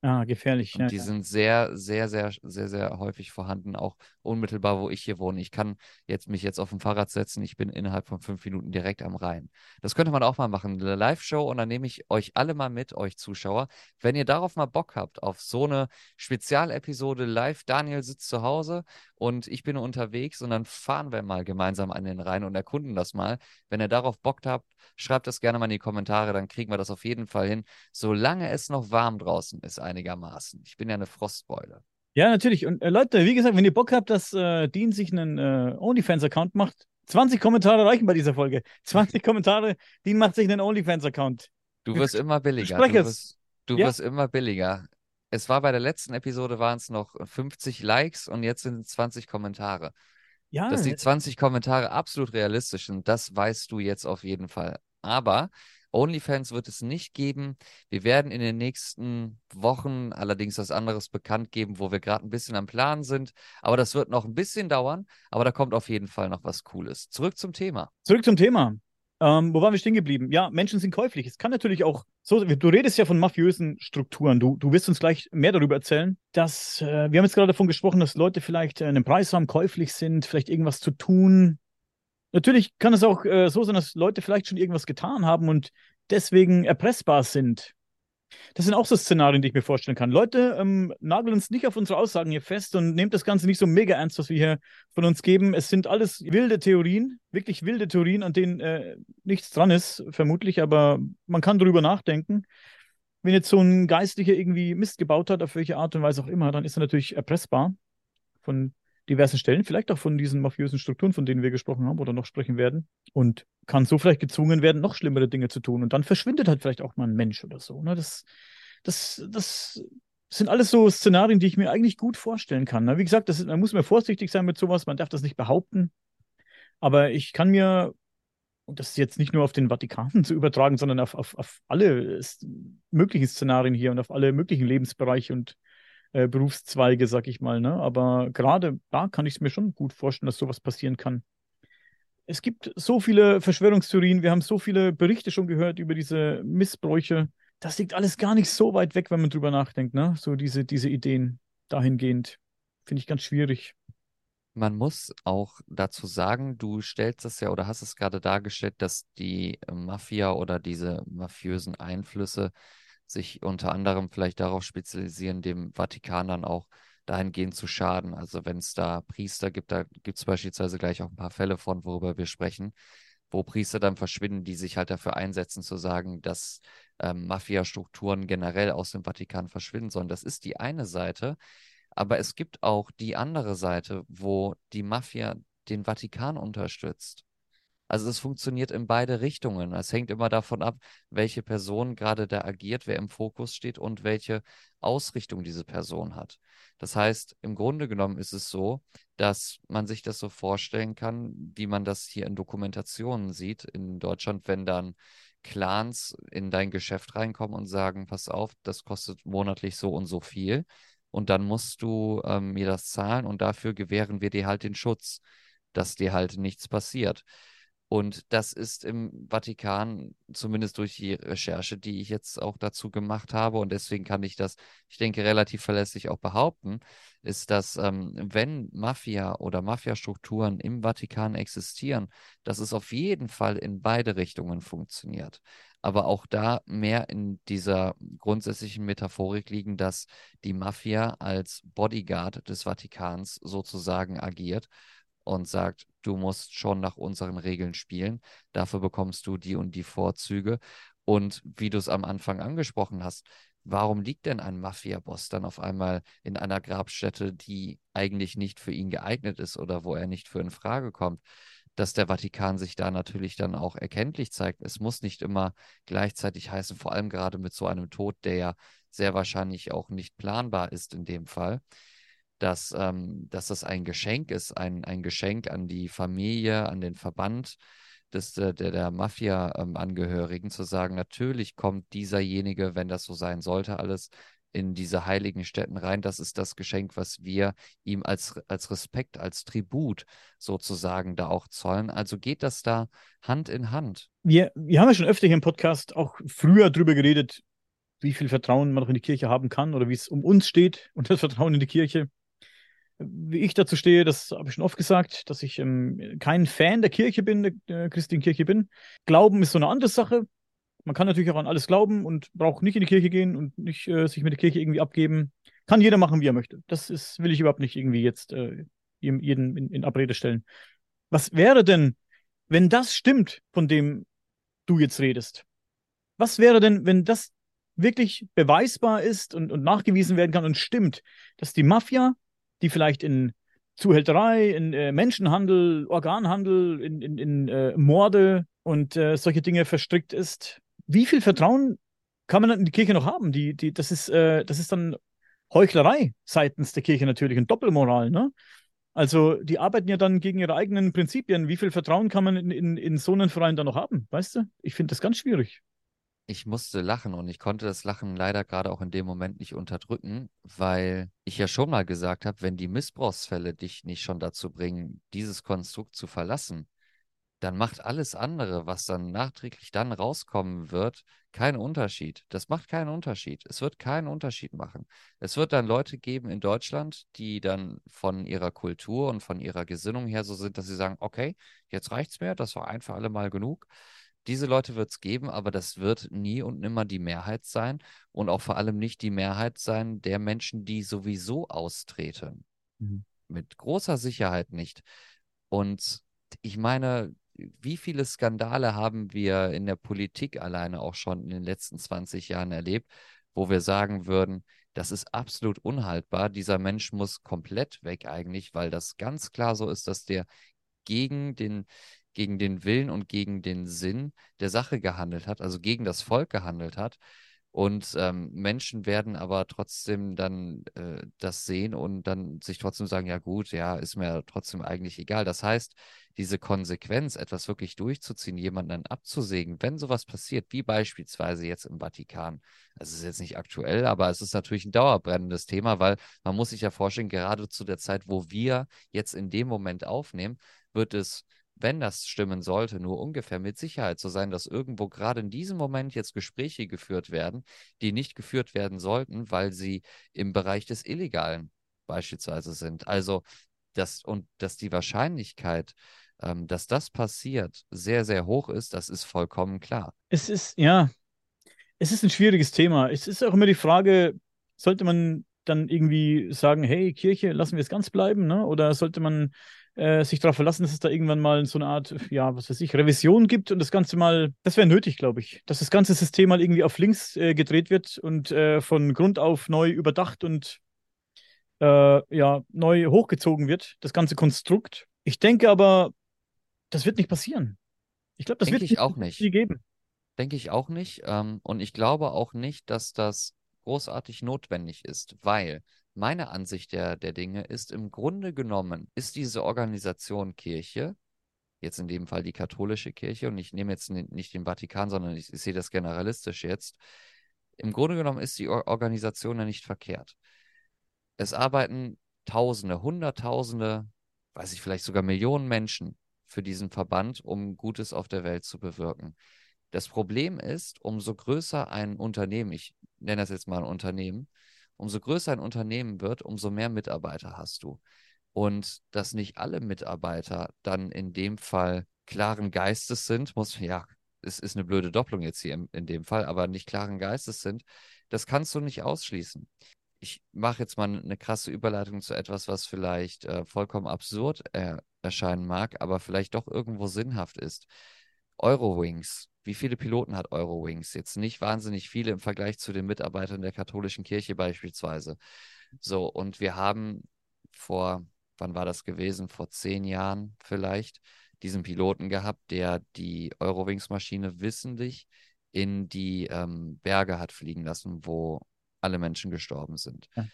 Ah, gefährlich. Und ja, die ja. sind sehr, sehr, sehr, sehr, sehr häufig vorhanden, auch unmittelbar, wo ich hier wohne. Ich kann jetzt mich jetzt auf dem Fahrrad setzen, ich bin innerhalb von fünf Minuten direkt am Rhein. Das könnte man auch mal machen, eine Live-Show und dann nehme ich euch alle mal mit, euch Zuschauer. Wenn ihr darauf mal Bock habt, auf so eine Spezialepisode live, Daniel sitzt zu Hause und ich bin unterwegs und dann fahren wir mal gemeinsam an den Rhein und erkunden das mal. Wenn ihr darauf Bock habt, schreibt das gerne mal in die Kommentare, dann kriegen wir das auf jeden Fall hin, solange es noch warm draußen ist einigermaßen. Ich bin ja eine Frostbeule. Ja, natürlich. Und äh, Leute, wie gesagt, wenn ihr Bock habt, dass äh, Dean sich einen äh, OnlyFans-Account macht, 20 Kommentare reichen bei dieser Folge. <laughs> 20 Kommentare, Dean macht sich einen OnlyFans-Account. Du wirst immer billiger. Du wirst, du ja. wirst immer billiger es war bei der letzten Episode waren es noch 50 Likes und jetzt sind es 20 Kommentare. Ja. Dass die 20 Kommentare absolut realistisch sind, das weißt du jetzt auf jeden Fall. Aber OnlyFans wird es nicht geben. Wir werden in den nächsten Wochen allerdings was anderes bekannt geben, wo wir gerade ein bisschen am Plan sind. Aber das wird noch ein bisschen dauern. Aber da kommt auf jeden Fall noch was Cooles. Zurück zum Thema. Zurück zum Thema. Ähm, wo waren wir stehen geblieben? Ja, Menschen sind käuflich. Es kann natürlich auch so, du redest ja von mafiösen Strukturen. Du, du wirst uns gleich mehr darüber erzählen, dass äh, wir haben jetzt gerade davon gesprochen, dass Leute vielleicht äh, einen Preis haben, käuflich sind, vielleicht irgendwas zu tun. Natürlich kann es auch äh, so sein, dass Leute vielleicht schon irgendwas getan haben und deswegen erpressbar sind. Das sind auch so Szenarien, die ich mir vorstellen kann. Leute, ähm, nageln uns nicht auf unsere Aussagen hier fest und nehmt das Ganze nicht so mega ernst, was wir hier von uns geben. Es sind alles wilde Theorien, wirklich wilde Theorien, an denen äh, nichts dran ist, vermutlich, aber man kann darüber nachdenken. Wenn jetzt so ein Geistlicher irgendwie Mist gebaut hat, auf welche Art und Weise auch immer, dann ist er natürlich erpressbar von diversen Stellen, vielleicht auch von diesen mafiösen Strukturen, von denen wir gesprochen haben oder noch sprechen werden. Und kann so vielleicht gezwungen werden, noch schlimmere Dinge zu tun. Und dann verschwindet halt vielleicht auch mal ein Mensch oder so. Ne? Das, das, das sind alles so Szenarien, die ich mir eigentlich gut vorstellen kann. Ne? Wie gesagt, das, man muss mir vorsichtig sein mit sowas, man darf das nicht behaupten. Aber ich kann mir, und das ist jetzt nicht nur auf den Vatikan <laughs> zu übertragen, sondern auf, auf, auf alle möglichen Szenarien hier und auf alle möglichen Lebensbereiche und äh, Berufszweige, sag ich mal. Ne? Aber gerade da kann ich es mir schon gut vorstellen, dass sowas passieren kann. Es gibt so viele Verschwörungstheorien, wir haben so viele Berichte schon gehört über diese Missbräuche. Das liegt alles gar nicht so weit weg, wenn man drüber nachdenkt, ne? So diese, diese Ideen dahingehend. Finde ich ganz schwierig. Man muss auch dazu sagen, du stellst es ja oder hast es gerade dargestellt, dass die Mafia oder diese mafiösen Einflüsse sich unter anderem vielleicht darauf spezialisieren, dem Vatikan dann auch dahingehend zu schaden. Also wenn es da Priester gibt, da gibt es beispielsweise gleich auch ein paar Fälle von, worüber wir sprechen, wo Priester dann verschwinden, die sich halt dafür einsetzen, zu sagen, dass ähm, Mafia-Strukturen generell aus dem Vatikan verschwinden sollen. Das ist die eine Seite. Aber es gibt auch die andere Seite, wo die Mafia den Vatikan unterstützt. Also es funktioniert in beide Richtungen. Es hängt immer davon ab, welche Person gerade da agiert, wer im Fokus steht und welche Ausrichtung diese Person hat. Das heißt, im Grunde genommen ist es so, dass man sich das so vorstellen kann, wie man das hier in Dokumentationen sieht in Deutschland, wenn dann Clans in dein Geschäft reinkommen und sagen, pass auf, das kostet monatlich so und so viel und dann musst du ähm, mir das zahlen und dafür gewähren wir dir halt den Schutz, dass dir halt nichts passiert. Und das ist im Vatikan, zumindest durch die Recherche, die ich jetzt auch dazu gemacht habe, und deswegen kann ich das, ich denke, relativ verlässlich auch behaupten, ist, dass ähm, wenn Mafia oder Mafiastrukturen im Vatikan existieren, dass es auf jeden Fall in beide Richtungen funktioniert. Aber auch da mehr in dieser grundsätzlichen Metaphorik liegen, dass die Mafia als Bodyguard des Vatikans sozusagen agiert und sagt, du musst schon nach unseren Regeln spielen, dafür bekommst du die und die Vorzüge. Und wie du es am Anfang angesprochen hast, warum liegt denn ein Mafia-Boss dann auf einmal in einer Grabstätte, die eigentlich nicht für ihn geeignet ist oder wo er nicht für in Frage kommt? Dass der Vatikan sich da natürlich dann auch erkenntlich zeigt. Es muss nicht immer gleichzeitig heißen, vor allem gerade mit so einem Tod, der ja sehr wahrscheinlich auch nicht planbar ist in dem Fall dass, ähm, dass das ein Geschenk ist, ein, ein Geschenk an die Familie, an den Verband des, äh, der, der Mafia-Angehörigen, ähm, zu sagen, natürlich kommt dieserjenige, wenn das so sein sollte, alles in diese heiligen Städten rein. Das ist das Geschenk, was wir ihm als, als Respekt, als Tribut sozusagen da auch zollen. Also geht das da Hand in Hand. Wir, wir haben ja schon öfter hier im Podcast auch früher drüber geredet, wie viel Vertrauen man noch in die Kirche haben kann oder wie es um uns steht und das Vertrauen in die Kirche wie ich dazu stehe, das habe ich schon oft gesagt, dass ich ähm, kein Fan der Kirche bin, der, der christlichen Kirche bin. Glauben ist so eine andere Sache. Man kann natürlich auch an alles glauben und braucht nicht in die Kirche gehen und nicht äh, sich mit der Kirche irgendwie abgeben. Kann jeder machen, wie er möchte. Das ist, will ich überhaupt nicht irgendwie jetzt äh, jeden in, in Abrede stellen. Was wäre denn, wenn das stimmt, von dem du jetzt redest? Was wäre denn, wenn das wirklich beweisbar ist und, und nachgewiesen werden kann und stimmt, dass die Mafia die vielleicht in Zuhälterei, in äh, Menschenhandel, Organhandel, in, in, in äh, Morde und äh, solche Dinge verstrickt ist. Wie viel Vertrauen kann man in die Kirche noch haben? Die, die, das, ist, äh, das ist dann Heuchlerei seitens der Kirche natürlich und Doppelmoral. Ne? Also die arbeiten ja dann gegen ihre eigenen Prinzipien. Wie viel Vertrauen kann man in, in, in so einen Verein dann noch haben? Weißt du? Ich finde das ganz schwierig ich musste lachen und ich konnte das Lachen leider gerade auch in dem Moment nicht unterdrücken, weil ich ja schon mal gesagt habe, wenn die Missbrauchsfälle dich nicht schon dazu bringen, dieses Konstrukt zu verlassen, dann macht alles andere, was dann nachträglich dann rauskommen wird, keinen Unterschied. Das macht keinen Unterschied. Es wird keinen Unterschied machen. Es wird dann Leute geben in Deutschland, die dann von ihrer Kultur und von ihrer Gesinnung her so sind, dass sie sagen, okay, jetzt reicht's mir, das war ein für alle Mal genug. Diese Leute wird es geben, aber das wird nie und nimmer die Mehrheit sein und auch vor allem nicht die Mehrheit sein der Menschen, die sowieso austreten. Mhm. Mit großer Sicherheit nicht. Und ich meine, wie viele Skandale haben wir in der Politik alleine auch schon in den letzten 20 Jahren erlebt, wo wir sagen würden, das ist absolut unhaltbar. Dieser Mensch muss komplett weg eigentlich, weil das ganz klar so ist, dass der gegen den, gegen den Willen und gegen den Sinn der Sache gehandelt hat, also gegen das Volk gehandelt hat. Und ähm, Menschen werden aber trotzdem dann äh, das sehen und dann sich trotzdem sagen, ja gut, ja, ist mir trotzdem eigentlich egal. Das heißt, diese Konsequenz, etwas wirklich durchzuziehen, jemanden abzusägen, wenn sowas passiert, wie beispielsweise jetzt im Vatikan. Also es ist jetzt nicht aktuell, aber es ist natürlich ein dauerbrennendes Thema, weil man muss sich ja vorstellen, gerade zu der Zeit, wo wir jetzt in dem Moment aufnehmen, wird es wenn das stimmen sollte, nur ungefähr mit Sicherheit so sein, dass irgendwo gerade in diesem Moment jetzt Gespräche geführt werden, die nicht geführt werden sollten, weil sie im Bereich des Illegalen beispielsweise sind. Also, das und dass die Wahrscheinlichkeit, ähm, dass das passiert, sehr, sehr hoch ist, das ist vollkommen klar. Es ist, ja, es ist ein schwieriges Thema. Es ist auch immer die Frage, sollte man dann irgendwie sagen, hey, Kirche, lassen wir es ganz bleiben, ne? Oder sollte man äh, sich darauf verlassen, dass es da irgendwann mal so eine Art, ja, was weiß ich, Revision gibt und das Ganze mal, das wäre nötig, glaube ich, dass das ganze System mal irgendwie auf links äh, gedreht wird und äh, von Grund auf neu überdacht und äh, ja, neu hochgezogen wird, das ganze Konstrukt. Ich denke aber, das wird nicht passieren. Ich glaube, das Denke wird ich auch nicht. geben. Denke ich auch nicht. Ähm, und ich glaube auch nicht, dass das großartig notwendig ist, weil meine Ansicht der, der Dinge ist, im Grunde genommen ist diese Organisation Kirche, jetzt in dem Fall die katholische Kirche, und ich nehme jetzt nicht den Vatikan, sondern ich, ich sehe das generalistisch jetzt, im Grunde genommen ist die Organisation ja nicht verkehrt. Es arbeiten Tausende, Hunderttausende, weiß ich vielleicht sogar Millionen Menschen für diesen Verband, um Gutes auf der Welt zu bewirken. Das Problem ist, umso größer ein Unternehmen, ich nenne das jetzt mal ein Unternehmen, umso größer ein Unternehmen wird, umso mehr Mitarbeiter hast du. Und dass nicht alle Mitarbeiter dann in dem Fall klaren Geistes sind, muss, ja, es ist eine blöde Doppelung jetzt hier in, in dem Fall, aber nicht klaren Geistes sind, das kannst du nicht ausschließen. Ich mache jetzt mal eine krasse Überleitung zu etwas, was vielleicht äh, vollkommen absurd äh, erscheinen mag, aber vielleicht doch irgendwo sinnhaft ist. Eurowings wie viele Piloten hat Eurowings? Jetzt nicht wahnsinnig viele im Vergleich zu den Mitarbeitern der katholischen Kirche beispielsweise. So, und wir haben vor, wann war das gewesen? Vor zehn Jahren vielleicht, diesen Piloten gehabt, der die Eurowings-Maschine wissentlich in die ähm, Berge hat fliegen lassen, wo alle Menschen gestorben sind. Ja.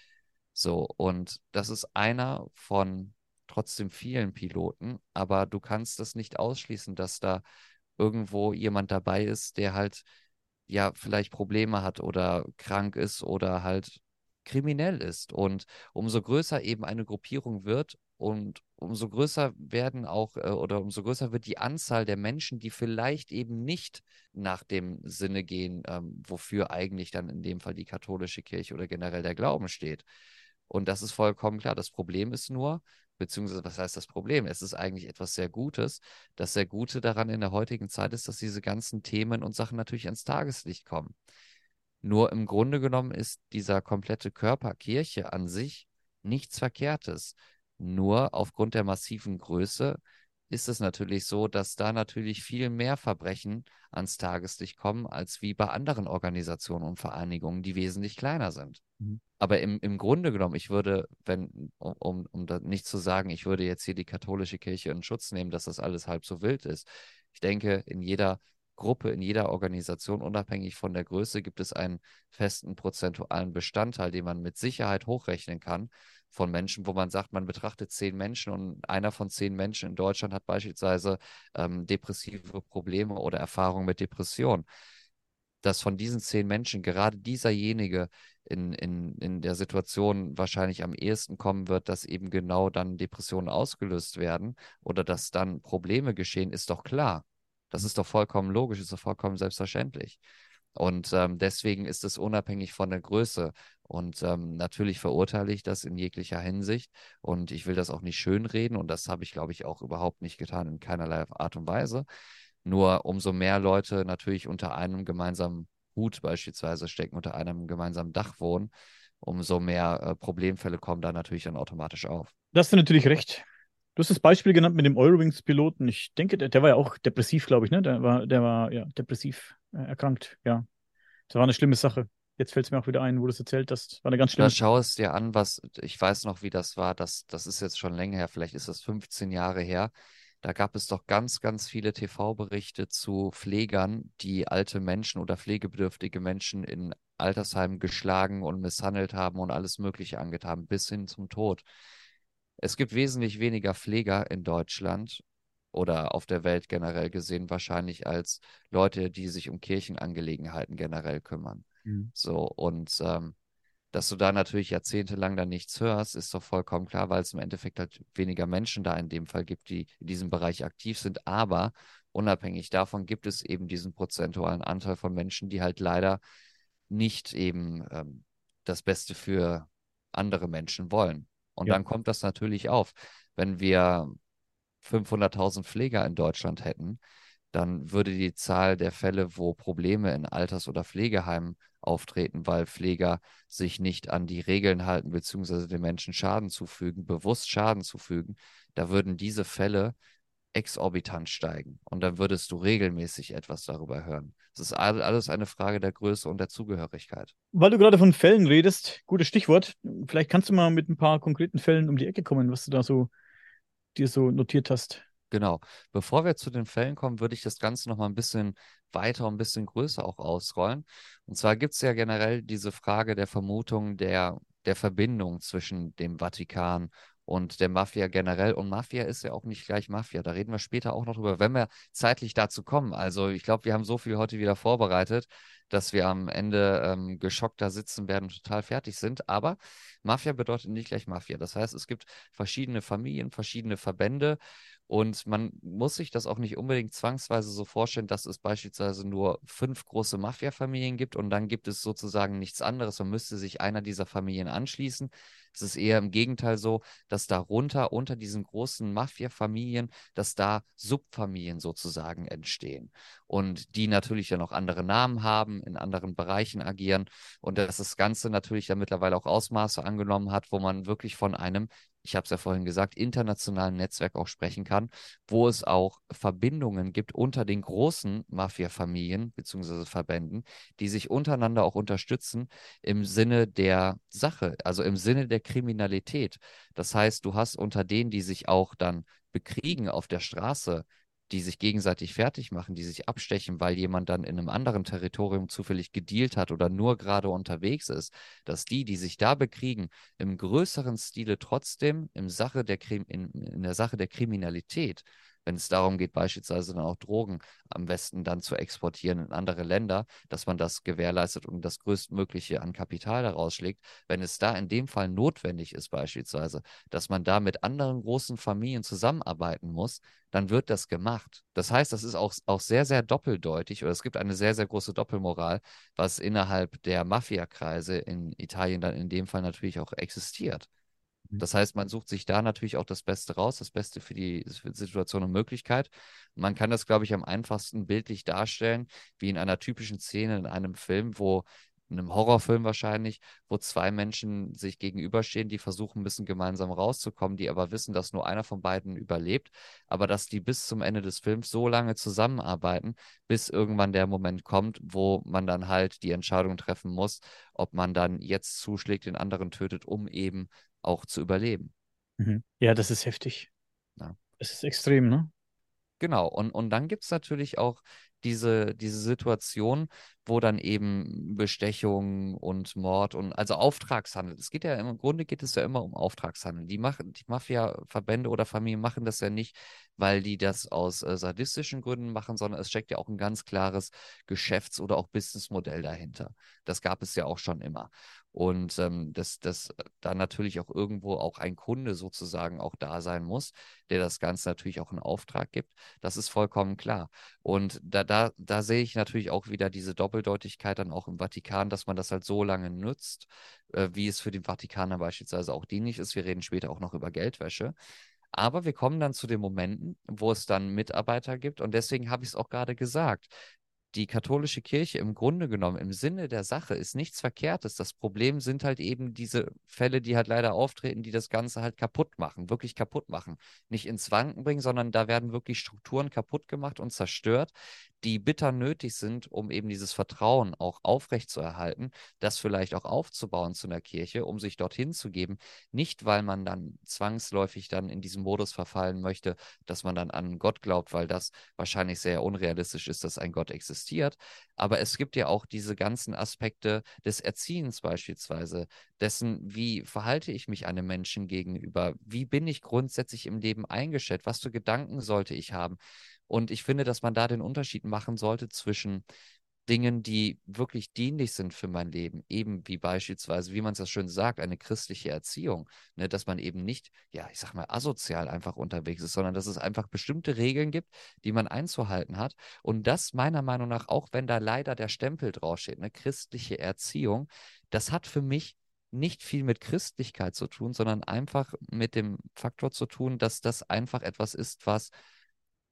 So, und das ist einer von trotzdem vielen Piloten, aber du kannst das nicht ausschließen, dass da irgendwo jemand dabei ist, der halt ja vielleicht Probleme hat oder krank ist oder halt kriminell ist. Und umso größer eben eine Gruppierung wird und umso größer werden auch äh, oder umso größer wird die Anzahl der Menschen, die vielleicht eben nicht nach dem Sinne gehen, ähm, wofür eigentlich dann in dem Fall die katholische Kirche oder generell der Glauben steht. Und das ist vollkommen klar. Das Problem ist nur, beziehungsweise was heißt das Problem? Es ist eigentlich etwas sehr Gutes. Das sehr Gute daran in der heutigen Zeit ist, dass diese ganzen Themen und Sachen natürlich ans Tageslicht kommen. Nur im Grunde genommen ist dieser komplette Körper Kirche an sich nichts Verkehrtes. Nur aufgrund der massiven Größe ist es natürlich so, dass da natürlich viel mehr Verbrechen ans Tageslicht kommen, als wie bei anderen Organisationen und Vereinigungen, die wesentlich kleiner sind. Mhm. Aber im, im Grunde genommen, ich würde, wenn, um, um, um da nicht zu sagen, ich würde jetzt hier die katholische Kirche in Schutz nehmen, dass das alles halb so wild ist. Ich denke, in jeder Gruppe, in jeder Organisation, unabhängig von der Größe, gibt es einen festen prozentualen Bestandteil, den man mit Sicherheit hochrechnen kann von Menschen, wo man sagt, man betrachtet zehn Menschen und einer von zehn Menschen in Deutschland hat beispielsweise ähm, depressive Probleme oder Erfahrungen mit Depressionen. Dass von diesen zehn Menschen gerade dieserjenige in, in, in der Situation wahrscheinlich am ehesten kommen wird, dass eben genau dann Depressionen ausgelöst werden oder dass dann Probleme geschehen, ist doch klar. Das ist doch vollkommen logisch, ist doch vollkommen selbstverständlich. Und ähm, deswegen ist es unabhängig von der Größe. Und ähm, natürlich verurteile ich das in jeglicher Hinsicht. Und ich will das auch nicht schönreden. Und das habe ich, glaube ich, auch überhaupt nicht getan, in keinerlei Art und Weise. Nur umso mehr Leute natürlich unter einem gemeinsamen Hut beispielsweise stecken, unter einem gemeinsamen Dach wohnen, umso mehr äh, Problemfälle kommen da natürlich dann automatisch auf. Da hast du natürlich recht. Du hast das Beispiel genannt mit dem Eurowings-Piloten. Ich denke, der, der, war ja auch depressiv, glaube ich, ne? Der war, der war ja depressiv äh, erkrankt, ja. Das war eine schlimme Sache. Jetzt fällt es mir auch wieder ein, wo du es erzählt hast. War eine ganz schlimme Sache. Schau es dir an, was, ich weiß noch, wie das war. Das, das ist jetzt schon länger her, vielleicht ist das 15 Jahre her. Da gab es doch ganz, ganz viele TV-Berichte zu Pflegern, die alte Menschen oder pflegebedürftige Menschen in Altersheim geschlagen und misshandelt haben und alles Mögliche angetan, bis hin zum Tod. Es gibt wesentlich weniger Pfleger in Deutschland oder auf der Welt generell gesehen wahrscheinlich als Leute, die sich um Kirchenangelegenheiten generell kümmern. Mhm. So, und ähm, dass du da natürlich jahrzehntelang dann nichts hörst, ist doch vollkommen klar, weil es im Endeffekt halt weniger Menschen da in dem Fall gibt, die in diesem Bereich aktiv sind. Aber unabhängig davon gibt es eben diesen prozentualen Anteil von Menschen, die halt leider nicht eben ähm, das Beste für andere Menschen wollen. Und ja. dann kommt das natürlich auf. Wenn wir 500.000 Pfleger in Deutschland hätten, dann würde die Zahl der Fälle, wo Probleme in Alters- oder Pflegeheimen auftreten, weil Pfleger sich nicht an die Regeln halten, beziehungsweise den Menschen Schaden zufügen, bewusst Schaden zufügen, da würden diese Fälle exorbitant steigen. Und dann würdest du regelmäßig etwas darüber hören. Es ist alles eine Frage der Größe und der Zugehörigkeit. Weil du gerade von Fällen redest, gutes Stichwort. Vielleicht kannst du mal mit ein paar konkreten Fällen um die Ecke kommen, was du da so dir so notiert hast. Genau. Bevor wir zu den Fällen kommen, würde ich das Ganze noch mal ein bisschen weiter und ein bisschen größer auch ausrollen. Und zwar gibt es ja generell diese Frage der Vermutung der, der Verbindung zwischen dem Vatikan und der Mafia generell. Und Mafia ist ja auch nicht gleich Mafia. Da reden wir später auch noch drüber, wenn wir zeitlich dazu kommen. Also ich glaube, wir haben so viel heute wieder vorbereitet, dass wir am Ende ähm, geschockt da sitzen werden, total fertig sind. Aber Mafia bedeutet nicht gleich Mafia. Das heißt, es gibt verschiedene Familien, verschiedene Verbände und man muss sich das auch nicht unbedingt zwangsweise so vorstellen, dass es beispielsweise nur fünf große Mafia-Familien gibt und dann gibt es sozusagen nichts anderes. Man müsste sich einer dieser Familien anschließen. Es ist eher im Gegenteil so, dass darunter, unter diesen großen Mafia-Familien, dass da Subfamilien sozusagen entstehen. Und die natürlich dann auch andere Namen haben, in anderen Bereichen agieren. Und dass das Ganze natürlich dann mittlerweile auch Ausmaße angenommen hat, wo man wirklich von einem ich habe es ja vorhin gesagt, internationalen Netzwerk auch sprechen kann, wo es auch Verbindungen gibt unter den großen Mafia-Familien bzw. Verbänden, die sich untereinander auch unterstützen im Sinne der Sache, also im Sinne der Kriminalität. Das heißt, du hast unter denen, die sich auch dann bekriegen auf der Straße, die sich gegenseitig fertig machen, die sich abstechen, weil jemand dann in einem anderen Territorium zufällig gedealt hat oder nur gerade unterwegs ist, dass die, die sich da bekriegen, im größeren Stile trotzdem im Sache der in, in der Sache der Kriminalität wenn es darum geht, beispielsweise dann auch Drogen am Westen dann zu exportieren in andere Länder, dass man das gewährleistet und das größtmögliche an Kapital daraus schlägt. Wenn es da in dem Fall notwendig ist, beispielsweise, dass man da mit anderen großen Familien zusammenarbeiten muss, dann wird das gemacht. Das heißt, das ist auch, auch sehr, sehr doppeldeutig oder es gibt eine sehr, sehr große Doppelmoral, was innerhalb der Mafiakreise in Italien dann in dem Fall natürlich auch existiert. Mhm. Das heißt, man sucht sich da natürlich auch das Beste raus, das Beste für die, Situation und Möglichkeit. man kann das, glaube ich, am einfachsten bildlich darstellen, wie in einer typischen Szene in einem Film, wo in einem Horrorfilm wahrscheinlich, wo zwei Menschen sich gegenüberstehen, die versuchen bisschen gemeinsam rauszukommen, die aber wissen, dass nur einer von beiden überlebt, aber dass die bis zum Ende des Films so lange zusammenarbeiten, bis irgendwann der Moment kommt, wo man dann halt die Entscheidung treffen muss, ob man dann jetzt zuschlägt, den anderen tötet, um eben auch zu überleben. Mhm. Ja, das ist heftig. Ja. Das ist extrem, ne? Genau, und, und dann gibt es natürlich auch diese, diese Situation, wo dann eben Bestechung und Mord und also Auftragshandel. Es geht ja im Grunde geht es ja immer um Auftragshandel. Die machen, die Mafia-Verbände oder Familien machen das ja nicht, weil die das aus äh, sadistischen Gründen machen, sondern es steckt ja auch ein ganz klares Geschäfts- oder auch Businessmodell dahinter. Das gab es ja auch schon immer. Und ähm, dass, dass da natürlich auch irgendwo auch ein Kunde sozusagen auch da sein muss, der das Ganze natürlich auch in Auftrag gibt. Das ist vollkommen klar. Und da, da, da sehe ich natürlich auch wieder diese Doppeldeutigkeit dann auch im Vatikan, dass man das halt so lange nutzt, äh, wie es für den Vatikaner beispielsweise auch dienlich ist. Wir reden später auch noch über Geldwäsche. Aber wir kommen dann zu den Momenten, wo es dann Mitarbeiter gibt. Und deswegen habe ich es auch gerade gesagt die katholische Kirche im Grunde genommen im Sinne der Sache ist nichts Verkehrtes. Das Problem sind halt eben diese Fälle, die halt leider auftreten, die das Ganze halt kaputt machen, wirklich kaputt machen. Nicht ins Wanken bringen, sondern da werden wirklich Strukturen kaputt gemacht und zerstört, die bitter nötig sind, um eben dieses Vertrauen auch aufrechtzuerhalten, das vielleicht auch aufzubauen zu einer Kirche, um sich dorthin zu geben. Nicht, weil man dann zwangsläufig dann in diesen Modus verfallen möchte, dass man dann an Gott glaubt, weil das wahrscheinlich sehr unrealistisch ist, dass ein Gott existiert. Aber es gibt ja auch diese ganzen Aspekte des Erziehens beispielsweise, dessen, wie verhalte ich mich einem Menschen gegenüber, wie bin ich grundsätzlich im Leben eingestellt, was für Gedanken sollte ich haben. Und ich finde, dass man da den Unterschied machen sollte zwischen Dingen, die wirklich dienlich sind für mein Leben, eben wie beispielsweise, wie man es ja schön sagt, eine christliche Erziehung, ne, dass man eben nicht, ja, ich sag mal, asozial einfach unterwegs ist, sondern dass es einfach bestimmte Regeln gibt, die man einzuhalten hat. Und das meiner Meinung nach, auch wenn da leider der Stempel draufsteht, eine christliche Erziehung, das hat für mich nicht viel mit Christlichkeit zu tun, sondern einfach mit dem Faktor zu tun, dass das einfach etwas ist, was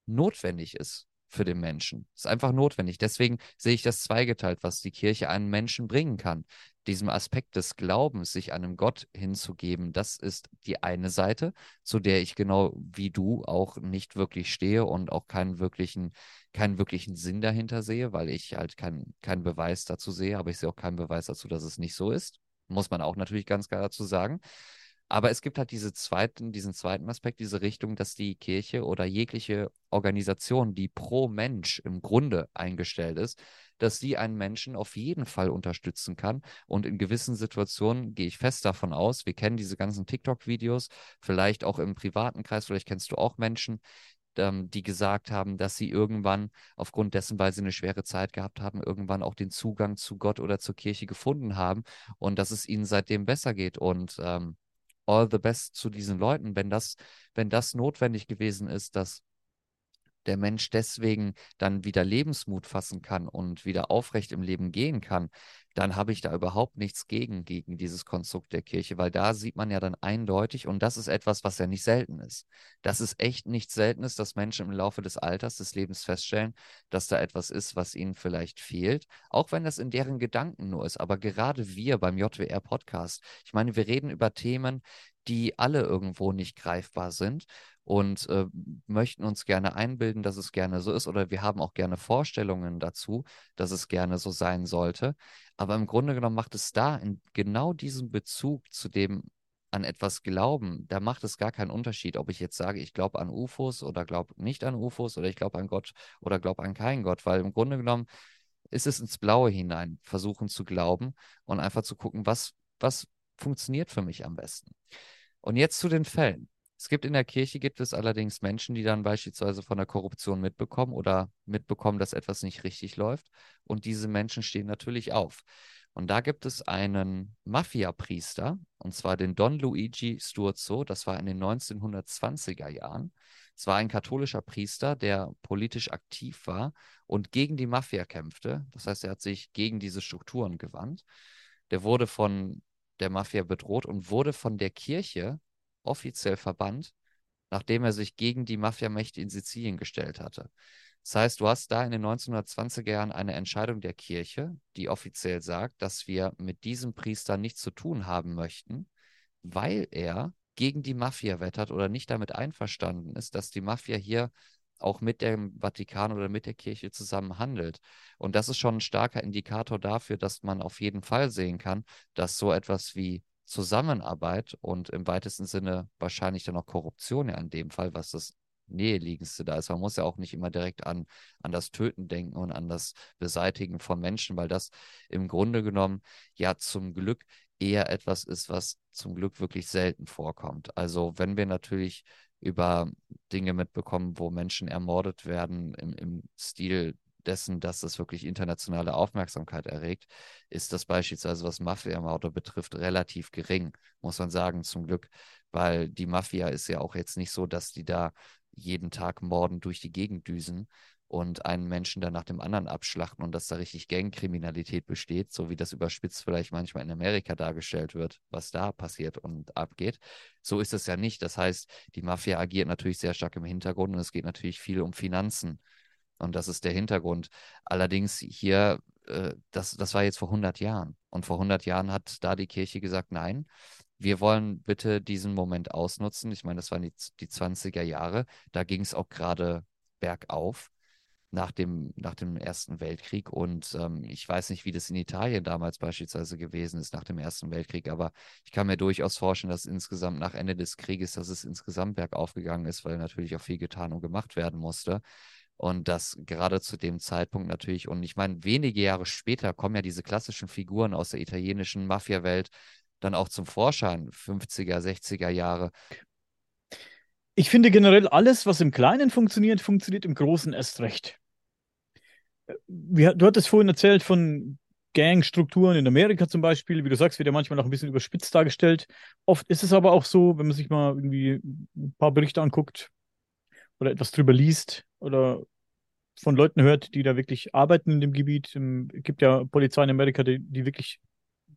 notwendig ist für den Menschen. Ist einfach notwendig. Deswegen sehe ich das zweigeteilt, was die Kirche einem Menschen bringen kann. Diesem Aspekt des Glaubens, sich einem Gott hinzugeben, das ist die eine Seite, zu der ich genau wie du auch nicht wirklich stehe und auch keinen wirklichen, keinen wirklichen Sinn dahinter sehe, weil ich halt keinen kein Beweis dazu sehe, aber ich sehe auch keinen Beweis dazu, dass es nicht so ist. Muss man auch natürlich ganz klar dazu sagen. Aber es gibt halt diese zweiten, diesen zweiten Aspekt, diese Richtung, dass die Kirche oder jegliche Organisation, die pro Mensch im Grunde eingestellt ist, dass sie einen Menschen auf jeden Fall unterstützen kann. Und in gewissen Situationen gehe ich fest davon aus, wir kennen diese ganzen TikTok-Videos, vielleicht auch im privaten Kreis, vielleicht kennst du auch Menschen, ähm, die gesagt haben, dass sie irgendwann aufgrund dessen, weil sie eine schwere Zeit gehabt haben, irgendwann auch den Zugang zu Gott oder zur Kirche gefunden haben und dass es ihnen seitdem besser geht. Und ähm, all the best zu diesen Leuten, wenn das, wenn das notwendig gewesen ist, dass der Mensch deswegen dann wieder Lebensmut fassen kann und wieder aufrecht im Leben gehen kann, dann habe ich da überhaupt nichts gegen, gegen dieses Konstrukt der Kirche, weil da sieht man ja dann eindeutig, und das ist etwas, was ja nicht selten ist. Das ist echt nicht selten ist, dass Menschen im Laufe des Alters, des Lebens feststellen, dass da etwas ist, was ihnen vielleicht fehlt, auch wenn das in deren Gedanken nur ist. Aber gerade wir beim JWR Podcast, ich meine, wir reden über Themen, die alle irgendwo nicht greifbar sind und äh, möchten uns gerne einbilden, dass es gerne so ist oder wir haben auch gerne Vorstellungen dazu, dass es gerne so sein sollte. Aber im Grunde genommen macht es da in genau diesem Bezug zu dem an etwas glauben, da macht es gar keinen Unterschied, ob ich jetzt sage, ich glaube an UFOs oder glaube nicht an UFOs oder ich glaube an Gott oder glaube an keinen Gott, weil im Grunde genommen ist es ins Blaue hinein, versuchen zu glauben und einfach zu gucken, was, was funktioniert für mich am besten. Und jetzt zu den Fällen. Es gibt in der Kirche gibt es allerdings Menschen, die dann beispielsweise von der Korruption mitbekommen oder mitbekommen, dass etwas nicht richtig läuft. Und diese Menschen stehen natürlich auf. Und da gibt es einen Mafia-Priester, und zwar den Don Luigi Sturzo. Das war in den 1920er Jahren. Es war ein katholischer Priester, der politisch aktiv war und gegen die Mafia kämpfte. Das heißt, er hat sich gegen diese Strukturen gewandt. Der wurde von der Mafia bedroht und wurde von der Kirche offiziell verbannt, nachdem er sich gegen die Mafiamächte in Sizilien gestellt hatte. Das heißt, du hast da in den 1920er Jahren eine Entscheidung der Kirche, die offiziell sagt, dass wir mit diesem Priester nichts zu tun haben möchten, weil er gegen die Mafia wettert oder nicht damit einverstanden ist, dass die Mafia hier auch mit dem Vatikan oder mit der Kirche zusammen handelt. Und das ist schon ein starker Indikator dafür, dass man auf jeden Fall sehen kann, dass so etwas wie Zusammenarbeit und im weitesten Sinne wahrscheinlich dann auch Korruption ja in dem Fall, was das Näheliegendste da ist. Man muss ja auch nicht immer direkt an, an das Töten denken und an das Beseitigen von Menschen, weil das im Grunde genommen ja zum Glück eher etwas ist, was zum Glück wirklich selten vorkommt. Also wenn wir natürlich über Dinge mitbekommen, wo Menschen ermordet werden im, im Stil dessen, dass es wirklich internationale Aufmerksamkeit erregt, ist das beispielsweise, was Mafia-Morde betrifft, relativ gering, muss man sagen, zum Glück, weil die Mafia ist ja auch jetzt nicht so, dass die da jeden Tag morden durch die Gegend düsen und einen Menschen dann nach dem anderen abschlachten und dass da richtig Gangkriminalität besteht, so wie das überspitzt vielleicht manchmal in Amerika dargestellt wird, was da passiert und abgeht. So ist es ja nicht. Das heißt, die Mafia agiert natürlich sehr stark im Hintergrund und es geht natürlich viel um Finanzen und das ist der Hintergrund. Allerdings hier, äh, das, das war jetzt vor 100 Jahren. Und vor 100 Jahren hat da die Kirche gesagt, nein, wir wollen bitte diesen Moment ausnutzen. Ich meine, das waren die, die 20er Jahre. Da ging es auch gerade bergauf. nach dem, nach dem Ersten Weltkrieg. Und ähm, ich weiß nicht, wie das in Italien damals beispielsweise gewesen ist nach dem Ersten Weltkrieg, aber ich kann mir durchaus vorstellen, dass insgesamt nach Ende des Krieges, dass es insgesamt bergauf gegangen ist, weil natürlich auch viel getan und gemacht werden musste. Und das gerade zu dem Zeitpunkt natürlich, und ich meine, wenige Jahre später kommen ja diese klassischen Figuren aus der italienischen Mafia-Welt dann auch zum Vorschein, 50er, 60er Jahre. Ich finde generell alles, was im Kleinen funktioniert, funktioniert im Großen erst recht. Du hattest vorhin erzählt von Gangstrukturen in Amerika zum Beispiel. Wie du sagst, wird ja manchmal noch ein bisschen überspitzt dargestellt. Oft ist es aber auch so, wenn man sich mal irgendwie ein paar Berichte anguckt oder etwas drüber liest oder von Leuten hört, die da wirklich arbeiten in dem Gebiet. Es gibt ja Polizei in Amerika, die, die wirklich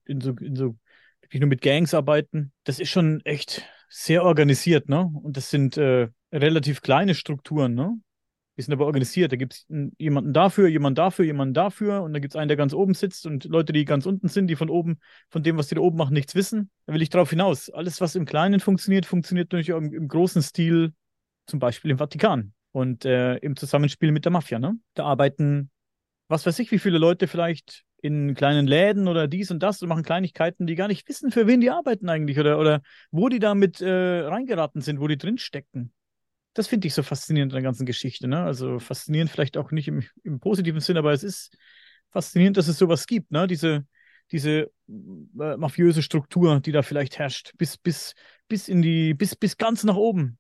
in so, in so wirklich nur mit Gangs arbeiten. Das ist schon echt sehr organisiert, ne? Und das sind äh, relativ kleine Strukturen, ne? Die sind aber organisiert. Da gibt es jemanden dafür, jemanden dafür, jemanden dafür. Und da gibt es einen, der ganz oben sitzt und Leute, die ganz unten sind, die von oben, von dem, was die da oben machen, nichts wissen. Da will ich drauf hinaus. Alles, was im Kleinen funktioniert, funktioniert natürlich auch im, im großen Stil, zum Beispiel im Vatikan und äh, im Zusammenspiel mit der Mafia. Ne? Da arbeiten, was weiß ich, wie viele Leute vielleicht in kleinen Läden oder dies und das und machen Kleinigkeiten, die gar nicht wissen, für wen die arbeiten eigentlich oder, oder wo die damit äh, reingeraten sind, wo die drinstecken das finde ich so faszinierend an der ganzen Geschichte. Ne? Also faszinierend vielleicht auch nicht im, im positiven Sinn, aber es ist faszinierend, dass es sowas gibt, ne? Diese, diese äh, mafiöse Struktur, die da vielleicht herrscht, bis, bis, bis in die, bis, bis ganz nach oben.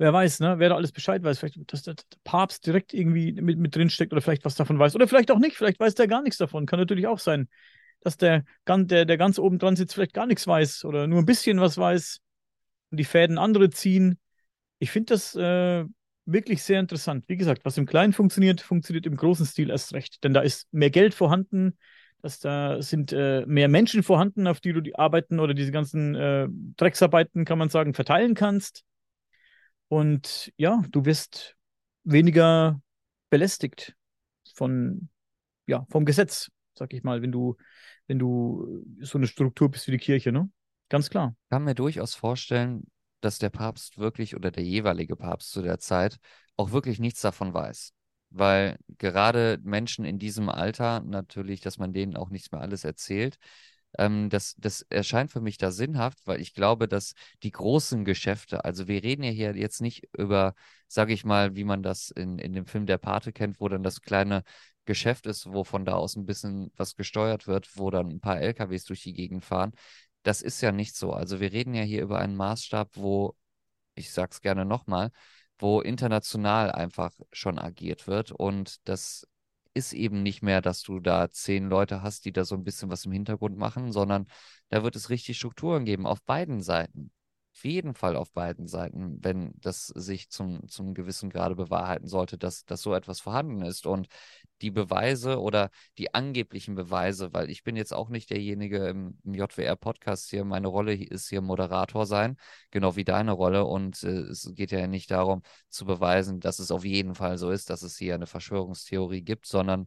Wer weiß, ne? Wer da alles Bescheid weiß, vielleicht, dass der, Papst direkt irgendwie mit, mit drin steckt oder vielleicht was davon weiß. Oder vielleicht auch nicht, vielleicht weiß der gar nichts davon. Kann natürlich auch sein, dass der, der, der ganz oben dran sitzt, vielleicht gar nichts weiß oder nur ein bisschen was weiß und die Fäden andere ziehen ich finde das äh, wirklich sehr interessant. Wie gesagt, was im Kleinen funktioniert, funktioniert im großen Stil erst recht. Denn da ist mehr Geld vorhanden, dass da sind äh, mehr Menschen vorhanden, auf die du die Arbeiten oder diese ganzen äh, Drecksarbeiten, kann man sagen, verteilen kannst. Und ja, du wirst weniger belästigt von, ja, vom Gesetz, sag ich mal, wenn du, wenn du so eine Struktur bist wie die Kirche, ne? Ganz klar. Ich kann mir durchaus vorstellen, dass der Papst wirklich oder der jeweilige Papst zu der Zeit auch wirklich nichts davon weiß. Weil gerade Menschen in diesem Alter natürlich, dass man denen auch nichts mehr alles erzählt, ähm, das, das erscheint für mich da sinnhaft, weil ich glaube, dass die großen Geschäfte, also wir reden ja hier jetzt nicht über, sage ich mal, wie man das in, in dem Film Der Pate kennt, wo dann das kleine Geschäft ist, wo von da aus ein bisschen was gesteuert wird, wo dann ein paar LKWs durch die Gegend fahren das ist ja nicht so. Also wir reden ja hier über einen Maßstab, wo, ich sag's gerne nochmal, wo international einfach schon agiert wird. Und das ist eben nicht mehr, dass du da zehn Leute hast, die da so ein bisschen was im Hintergrund machen, sondern da wird es richtig Strukturen geben auf beiden Seiten jeden Fall auf beiden Seiten, wenn das sich zum, zum gewissen Grade bewahrheiten sollte, dass, dass so etwas vorhanden ist. Und die Beweise oder die angeblichen Beweise, weil ich bin jetzt auch nicht derjenige im, im JWR-Podcast hier, meine Rolle ist hier Moderator sein, genau wie deine Rolle. Und äh, es geht ja nicht darum zu beweisen, dass es auf jeden Fall so ist, dass es hier eine Verschwörungstheorie gibt, sondern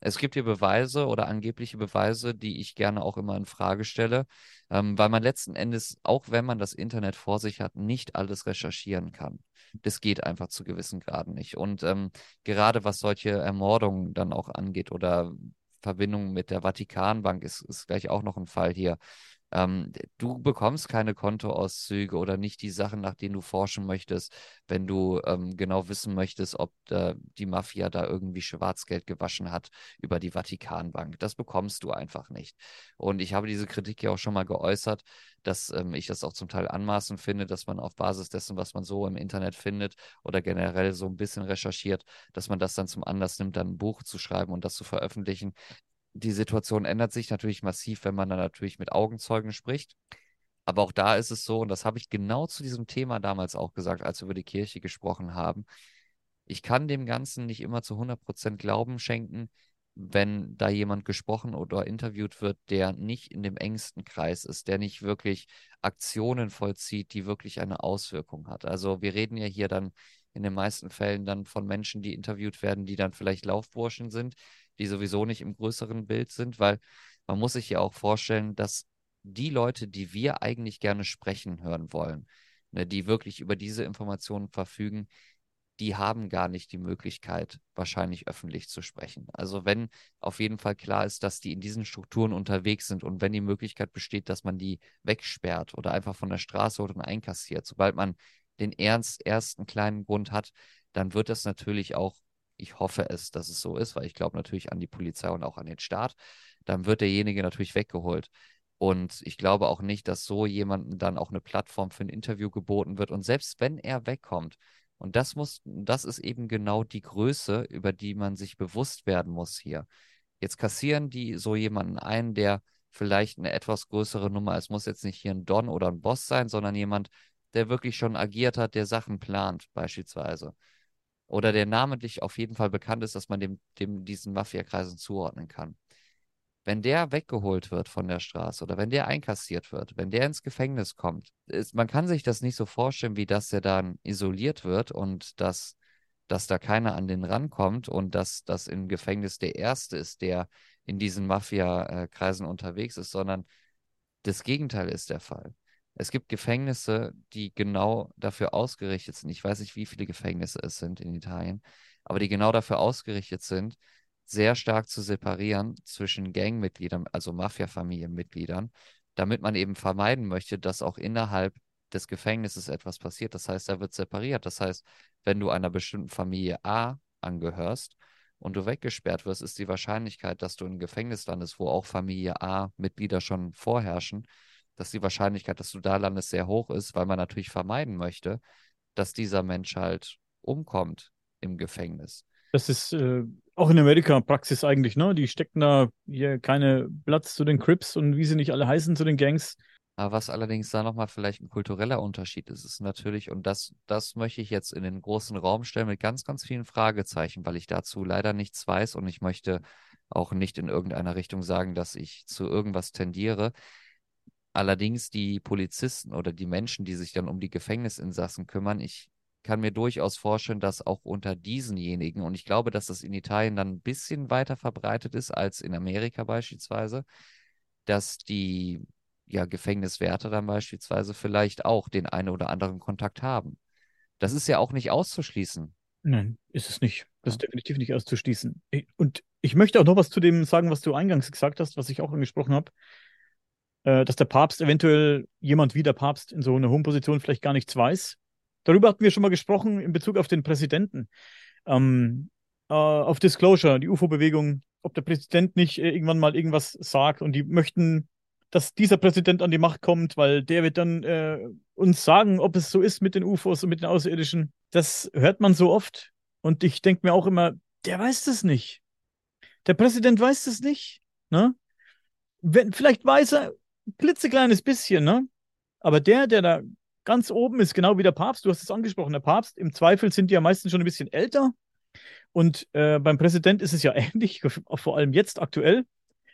es gibt hier Beweise oder angebliche Beweise, die ich gerne auch immer in Frage stelle, ähm, weil man letzten Endes, auch wenn man das Internet vor sich hat, nicht alles recherchieren kann. Das geht einfach zu gewissen Graden nicht. Und ähm, gerade was solche Ermordungen dann auch angeht oder Verbindungen mit der Vatikanbank ist, ist gleich auch noch ein Fall hier. Ähm, du bekommst keine Kontoauszüge oder nicht die Sachen, nach denen du forschen möchtest, wenn du ähm, genau wissen möchtest, ob äh, die Mafia da irgendwie Schwarzgeld gewaschen hat über die Vatikanbank. Das bekommst du einfach nicht. Und ich habe diese Kritik ja auch schon mal geäußert, dass ähm, ich das auch zum Teil anmaßend finde, dass man auf Basis dessen, was man so im Internet findet oder generell so ein bisschen recherchiert, dass man das dann zum Anlass nimmt, dann ein Buch zu schreiben und das zu veröffentlichen die Situation ändert sich natürlich massiv, wenn man dann natürlich mit Augenzeugen spricht. Aber auch da ist es so, und das habe ich genau zu diesem Thema damals auch gesagt, als wir über die Kirche gesprochen haben. Ich kann dem Ganzen nicht immer zu 100% Glauben schenken, wenn da jemand gesprochen oder interviewt wird, der nicht in dem engsten Kreis ist, der nicht wirklich Aktionen vollzieht, die wirklich eine Auswirkung hat. Also wir reden ja hier dann in den meisten Fällen dann von Menschen, die interviewt werden, die dann vielleicht Laufburschen sind, die sowieso nicht im größeren Bild sind, weil man muss sich ja auch vorstellen, dass die Leute, die wir eigentlich gerne sprechen hören wollen, ne, die wirklich über diese Informationen verfügen, die haben gar nicht die Möglichkeit, wahrscheinlich öffentlich zu sprechen. Also wenn auf jeden Fall klar ist, dass die in diesen Strukturen unterwegs sind und wenn die Möglichkeit besteht, dass man die wegsperrt oder einfach von der Straße oder einkassiert, sobald man den ernst, ersten kleinen Grund hat, dann wird das natürlich auch, ich hoffe es, dass es so ist, weil ich glaube natürlich an die Polizei und auch an den Staat, dann wird derjenige natürlich weggeholt. Und ich glaube auch nicht, dass so jemandem dann auch eine Plattform für ein Interview geboten wird. Und selbst wenn er wegkommt, und das muss, das ist eben genau die Größe, über die man sich bewusst werden muss hier. Jetzt kassieren die so jemanden ein, der vielleicht eine etwas größere Nummer, es muss jetzt nicht hier ein Don oder ein Boss sein, sondern jemand, der wirklich schon agiert hat, der Sachen plant, beispielsweise. Oder der namentlich auf jeden Fall bekannt ist, dass man dem, dem diesen Mafiakreisen zuordnen kann. Wenn der weggeholt wird von der Straße oder wenn der einkassiert wird, wenn der ins Gefängnis kommt, ist, man kann sich das nicht so vorstellen, wie dass er dann isoliert wird und dass, dass da keiner an den rankommt und dass das im Gefängnis der Erste ist, der in diesen Mafia-Kreisen unterwegs ist, sondern das Gegenteil ist der Fall. Es gibt Gefängnisse, die genau dafür ausgerichtet sind. Ich weiß nicht, wie viele Gefängnisse es sind in Italien, aber die genau dafür ausgerichtet sind, sehr stark zu separieren zwischen Gangmitgliedern, also Mafia-Familienmitgliedern, damit man eben vermeiden möchte, dass auch innerhalb des Gefängnisses etwas passiert. Das heißt, da wird separiert. Das heißt, wenn du einer bestimmten Familie A angehörst und du weggesperrt wirst, ist die Wahrscheinlichkeit, dass du in Gefängnis landest, wo auch Familie A Mitglieder schon vorherrschen, dass die Wahrscheinlichkeit, dass du da landest, sehr hoch ist, weil man natürlich vermeiden möchte, dass dieser Mensch halt umkommt im Gefängnis. Das ist äh, auch in Amerika Praxis eigentlich, ne? Die stecken da hier keine Platz zu den Crips und wie sie nicht alle heißen zu den Gangs. Aber was allerdings da nochmal vielleicht ein kultureller Unterschied ist, ist natürlich, und das, das möchte ich jetzt in den großen Raum stellen mit ganz, ganz vielen Fragezeichen, weil ich dazu leider nichts weiß und ich möchte auch nicht in irgendeiner Richtung sagen, dass ich zu irgendwas tendiere. Allerdings die Polizisten oder die Menschen, die sich dann um die Gefängnisinsassen kümmern, ich kann mir durchaus vorstellen, dass auch unter diesenjenigen, und ich glaube, dass das in Italien dann ein bisschen weiter verbreitet ist als in Amerika beispielsweise, dass die ja, Gefängniswärter dann beispielsweise vielleicht auch den einen oder anderen Kontakt haben. Das ist ja auch nicht auszuschließen. Nein, ist es nicht. Das ist definitiv nicht auszuschließen. Und ich möchte auch noch was zu dem sagen, was du eingangs gesagt hast, was ich auch angesprochen habe, äh, dass der Papst eventuell jemand wie der Papst in so einer hohen Position vielleicht gar nichts weiß Darüber hatten wir schon mal gesprochen in Bezug auf den Präsidenten. Ähm, äh, auf Disclosure, die UFO-Bewegung, ob der Präsident nicht äh, irgendwann mal irgendwas sagt und die möchten, dass dieser Präsident an die Macht kommt, weil der wird dann äh, uns sagen, ob es so ist mit den UFOs und mit den Außerirdischen. Das hört man so oft. Und ich denke mir auch immer, der weiß das nicht. Der Präsident weiß das nicht. Ne? Wenn, vielleicht weiß er klitzekleines bisschen, ne? Aber der, der da Ganz oben ist genau wie der Papst, du hast es angesprochen, der Papst. Im Zweifel sind die ja meistens schon ein bisschen älter. Und äh, beim Präsident ist es ja <laughs> ähnlich, vor allem jetzt aktuell.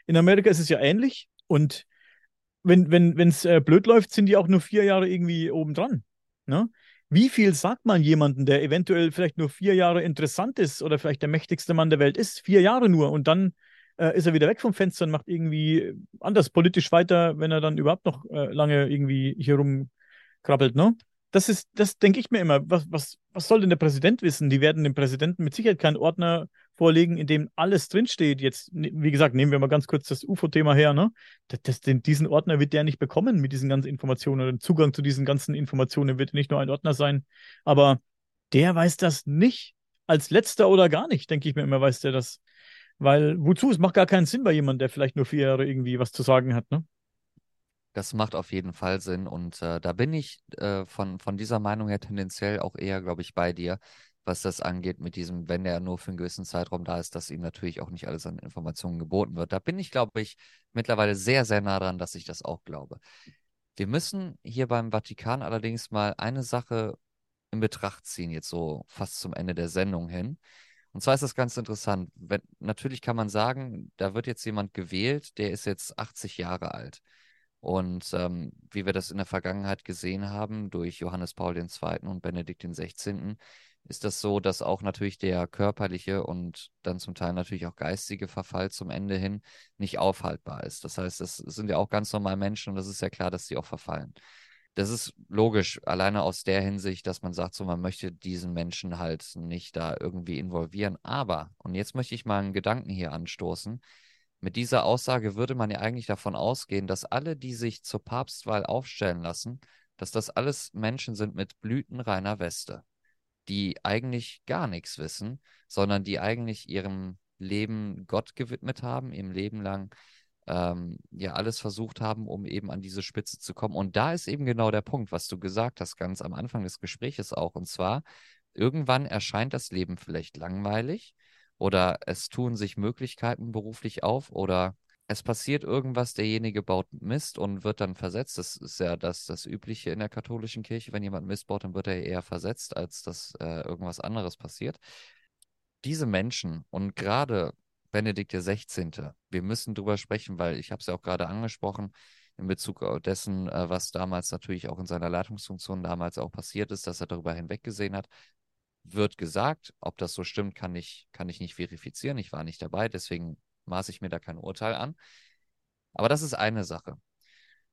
In Amerika ist es ja ähnlich. Und wenn es wenn, äh, blöd läuft, sind die auch nur vier Jahre irgendwie obendran. Ne? Wie viel sagt man jemandem, der eventuell vielleicht nur vier Jahre interessant ist oder vielleicht der mächtigste Mann der Welt ist? Vier Jahre nur und dann äh, ist er wieder weg vom Fenster und macht irgendwie anders politisch weiter, wenn er dann überhaupt noch äh, lange irgendwie hier rum krabbelt, ne? Das ist, das denke ich mir immer. Was, was, was soll denn der Präsident wissen? Die werden dem Präsidenten mit Sicherheit keinen Ordner vorlegen, in dem alles drinsteht. Jetzt, ne, wie gesagt, nehmen wir mal ganz kurz das UFO-Thema her, ne? Das, das, den, diesen Ordner wird der nicht bekommen mit diesen ganzen Informationen oder Zugang zu diesen ganzen Informationen wird nicht nur ein Ordner sein. Aber der weiß das nicht. Als letzter oder gar nicht, denke ich mir immer, weiß der das. Weil, wozu? Es macht gar keinen Sinn bei jemandem, der vielleicht nur vier Jahre irgendwie was zu sagen hat, ne? Das macht auf jeden Fall Sinn und äh, da bin ich äh, von, von dieser Meinung her tendenziell auch eher, glaube ich, bei dir, was das angeht mit diesem, wenn er nur für einen gewissen Zeitraum da ist, dass ihm natürlich auch nicht alles an Informationen geboten wird. Da bin ich, glaube ich, mittlerweile sehr, sehr nah dran, dass ich das auch glaube. Wir müssen hier beim Vatikan allerdings mal eine Sache in Betracht ziehen, jetzt so fast zum Ende der Sendung hin. Und zwar ist das ganz interessant. Wenn, natürlich kann man sagen, da wird jetzt jemand gewählt, der ist jetzt 80 Jahre alt. Und ähm, wie wir das in der Vergangenheit gesehen haben, durch Johannes Paul II. und Benedikt XVI., ist das so, dass auch natürlich der körperliche und dann zum Teil natürlich auch geistige Verfall zum Ende hin nicht aufhaltbar ist. Das heißt, das sind ja auch ganz normal Menschen und das ist ja klar, dass sie auch verfallen. Das ist logisch, alleine aus der Hinsicht, dass man sagt, so man möchte diesen Menschen halt nicht da irgendwie involvieren. Aber, und jetzt möchte ich mal einen Gedanken hier anstoßen. Mit dieser Aussage würde man ja eigentlich davon ausgehen, dass alle, die sich zur Papstwahl aufstellen lassen, dass das alles Menschen sind mit blütenreiner Weste, die eigentlich gar nichts wissen, sondern die eigentlich ihrem Leben Gott gewidmet haben, ihrem Leben lang ähm, ja alles versucht haben, um eben an diese Spitze zu kommen. Und da ist eben genau der Punkt, was du gesagt hast, ganz am Anfang des Gesprächs auch. Und zwar, irgendwann erscheint das Leben vielleicht langweilig oder es tun sich Möglichkeiten beruflich auf oder es passiert irgendwas, derjenige baut Mist und wird dann versetzt. Das ist ja das, das Übliche in der katholischen Kirche. Wenn jemand Mist baut, dann wird er eher versetzt, als dass äh, irgendwas anderes passiert. Diese Menschen und gerade Benedikt XVI. Wir müssen drüber sprechen, weil ich habe es ja auch gerade angesprochen in Bezug auf dessen, äh, was damals natürlich auch in seiner Leitungsfunktion damals auch passiert ist, dass er darüber hinweggesehen hat, wird gesagt. Ob das so stimmt, kann ich, kann ich nicht verifizieren. Ich war nicht dabei, deswegen maße ich mir da kein Urteil an. Aber das ist eine Sache.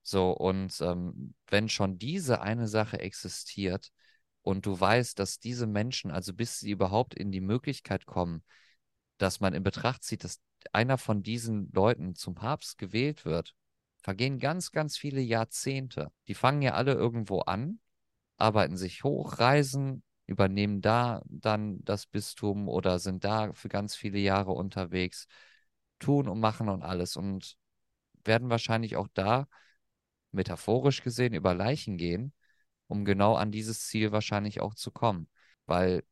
So, und ähm, wenn schon diese eine Sache existiert und du weißt, dass diese Menschen, also bis sie überhaupt in die Möglichkeit kommen, dass man in Betracht zieht, dass einer von diesen Leuten zum Papst gewählt wird, vergehen ganz, ganz viele Jahrzehnte. Die fangen ja alle irgendwo an, arbeiten sich hoch, reisen, übernehmen da dann das Bistum oder sind da für ganz viele Jahre unterwegs, tun und machen und alles und werden wahrscheinlich auch da metaphorisch gesehen über Leichen gehen, um genau an dieses Ziel wahrscheinlich auch zu kommen, weil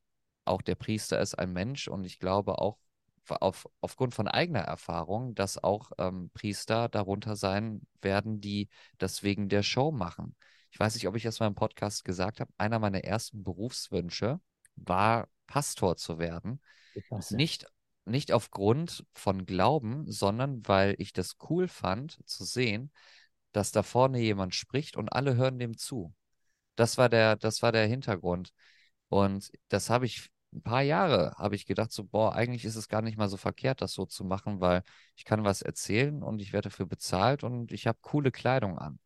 auch der Priester ist ein Mensch und ich glaube auch auf, aufgrund von eigener Erfahrung, dass auch ähm, Priester darunter sein werden, die das wegen der Show machen. Ich weiß nicht, ob ich das mal im Podcast gesagt habe. Einer meiner ersten Berufswünsche war, Pastor zu werden. Nicht, nicht aufgrund von Glauben, sondern weil ich das cool fand zu sehen, dass da vorne jemand spricht und alle hören dem zu. Das war der, das war der Hintergrund. Und das habe ich ein paar Jahre habe ich gedacht, so, boah, eigentlich ist es gar nicht mal so verkehrt, das so zu machen, weil ich kann was erzählen und ich werde dafür bezahlt und ich habe coole Kleidung an.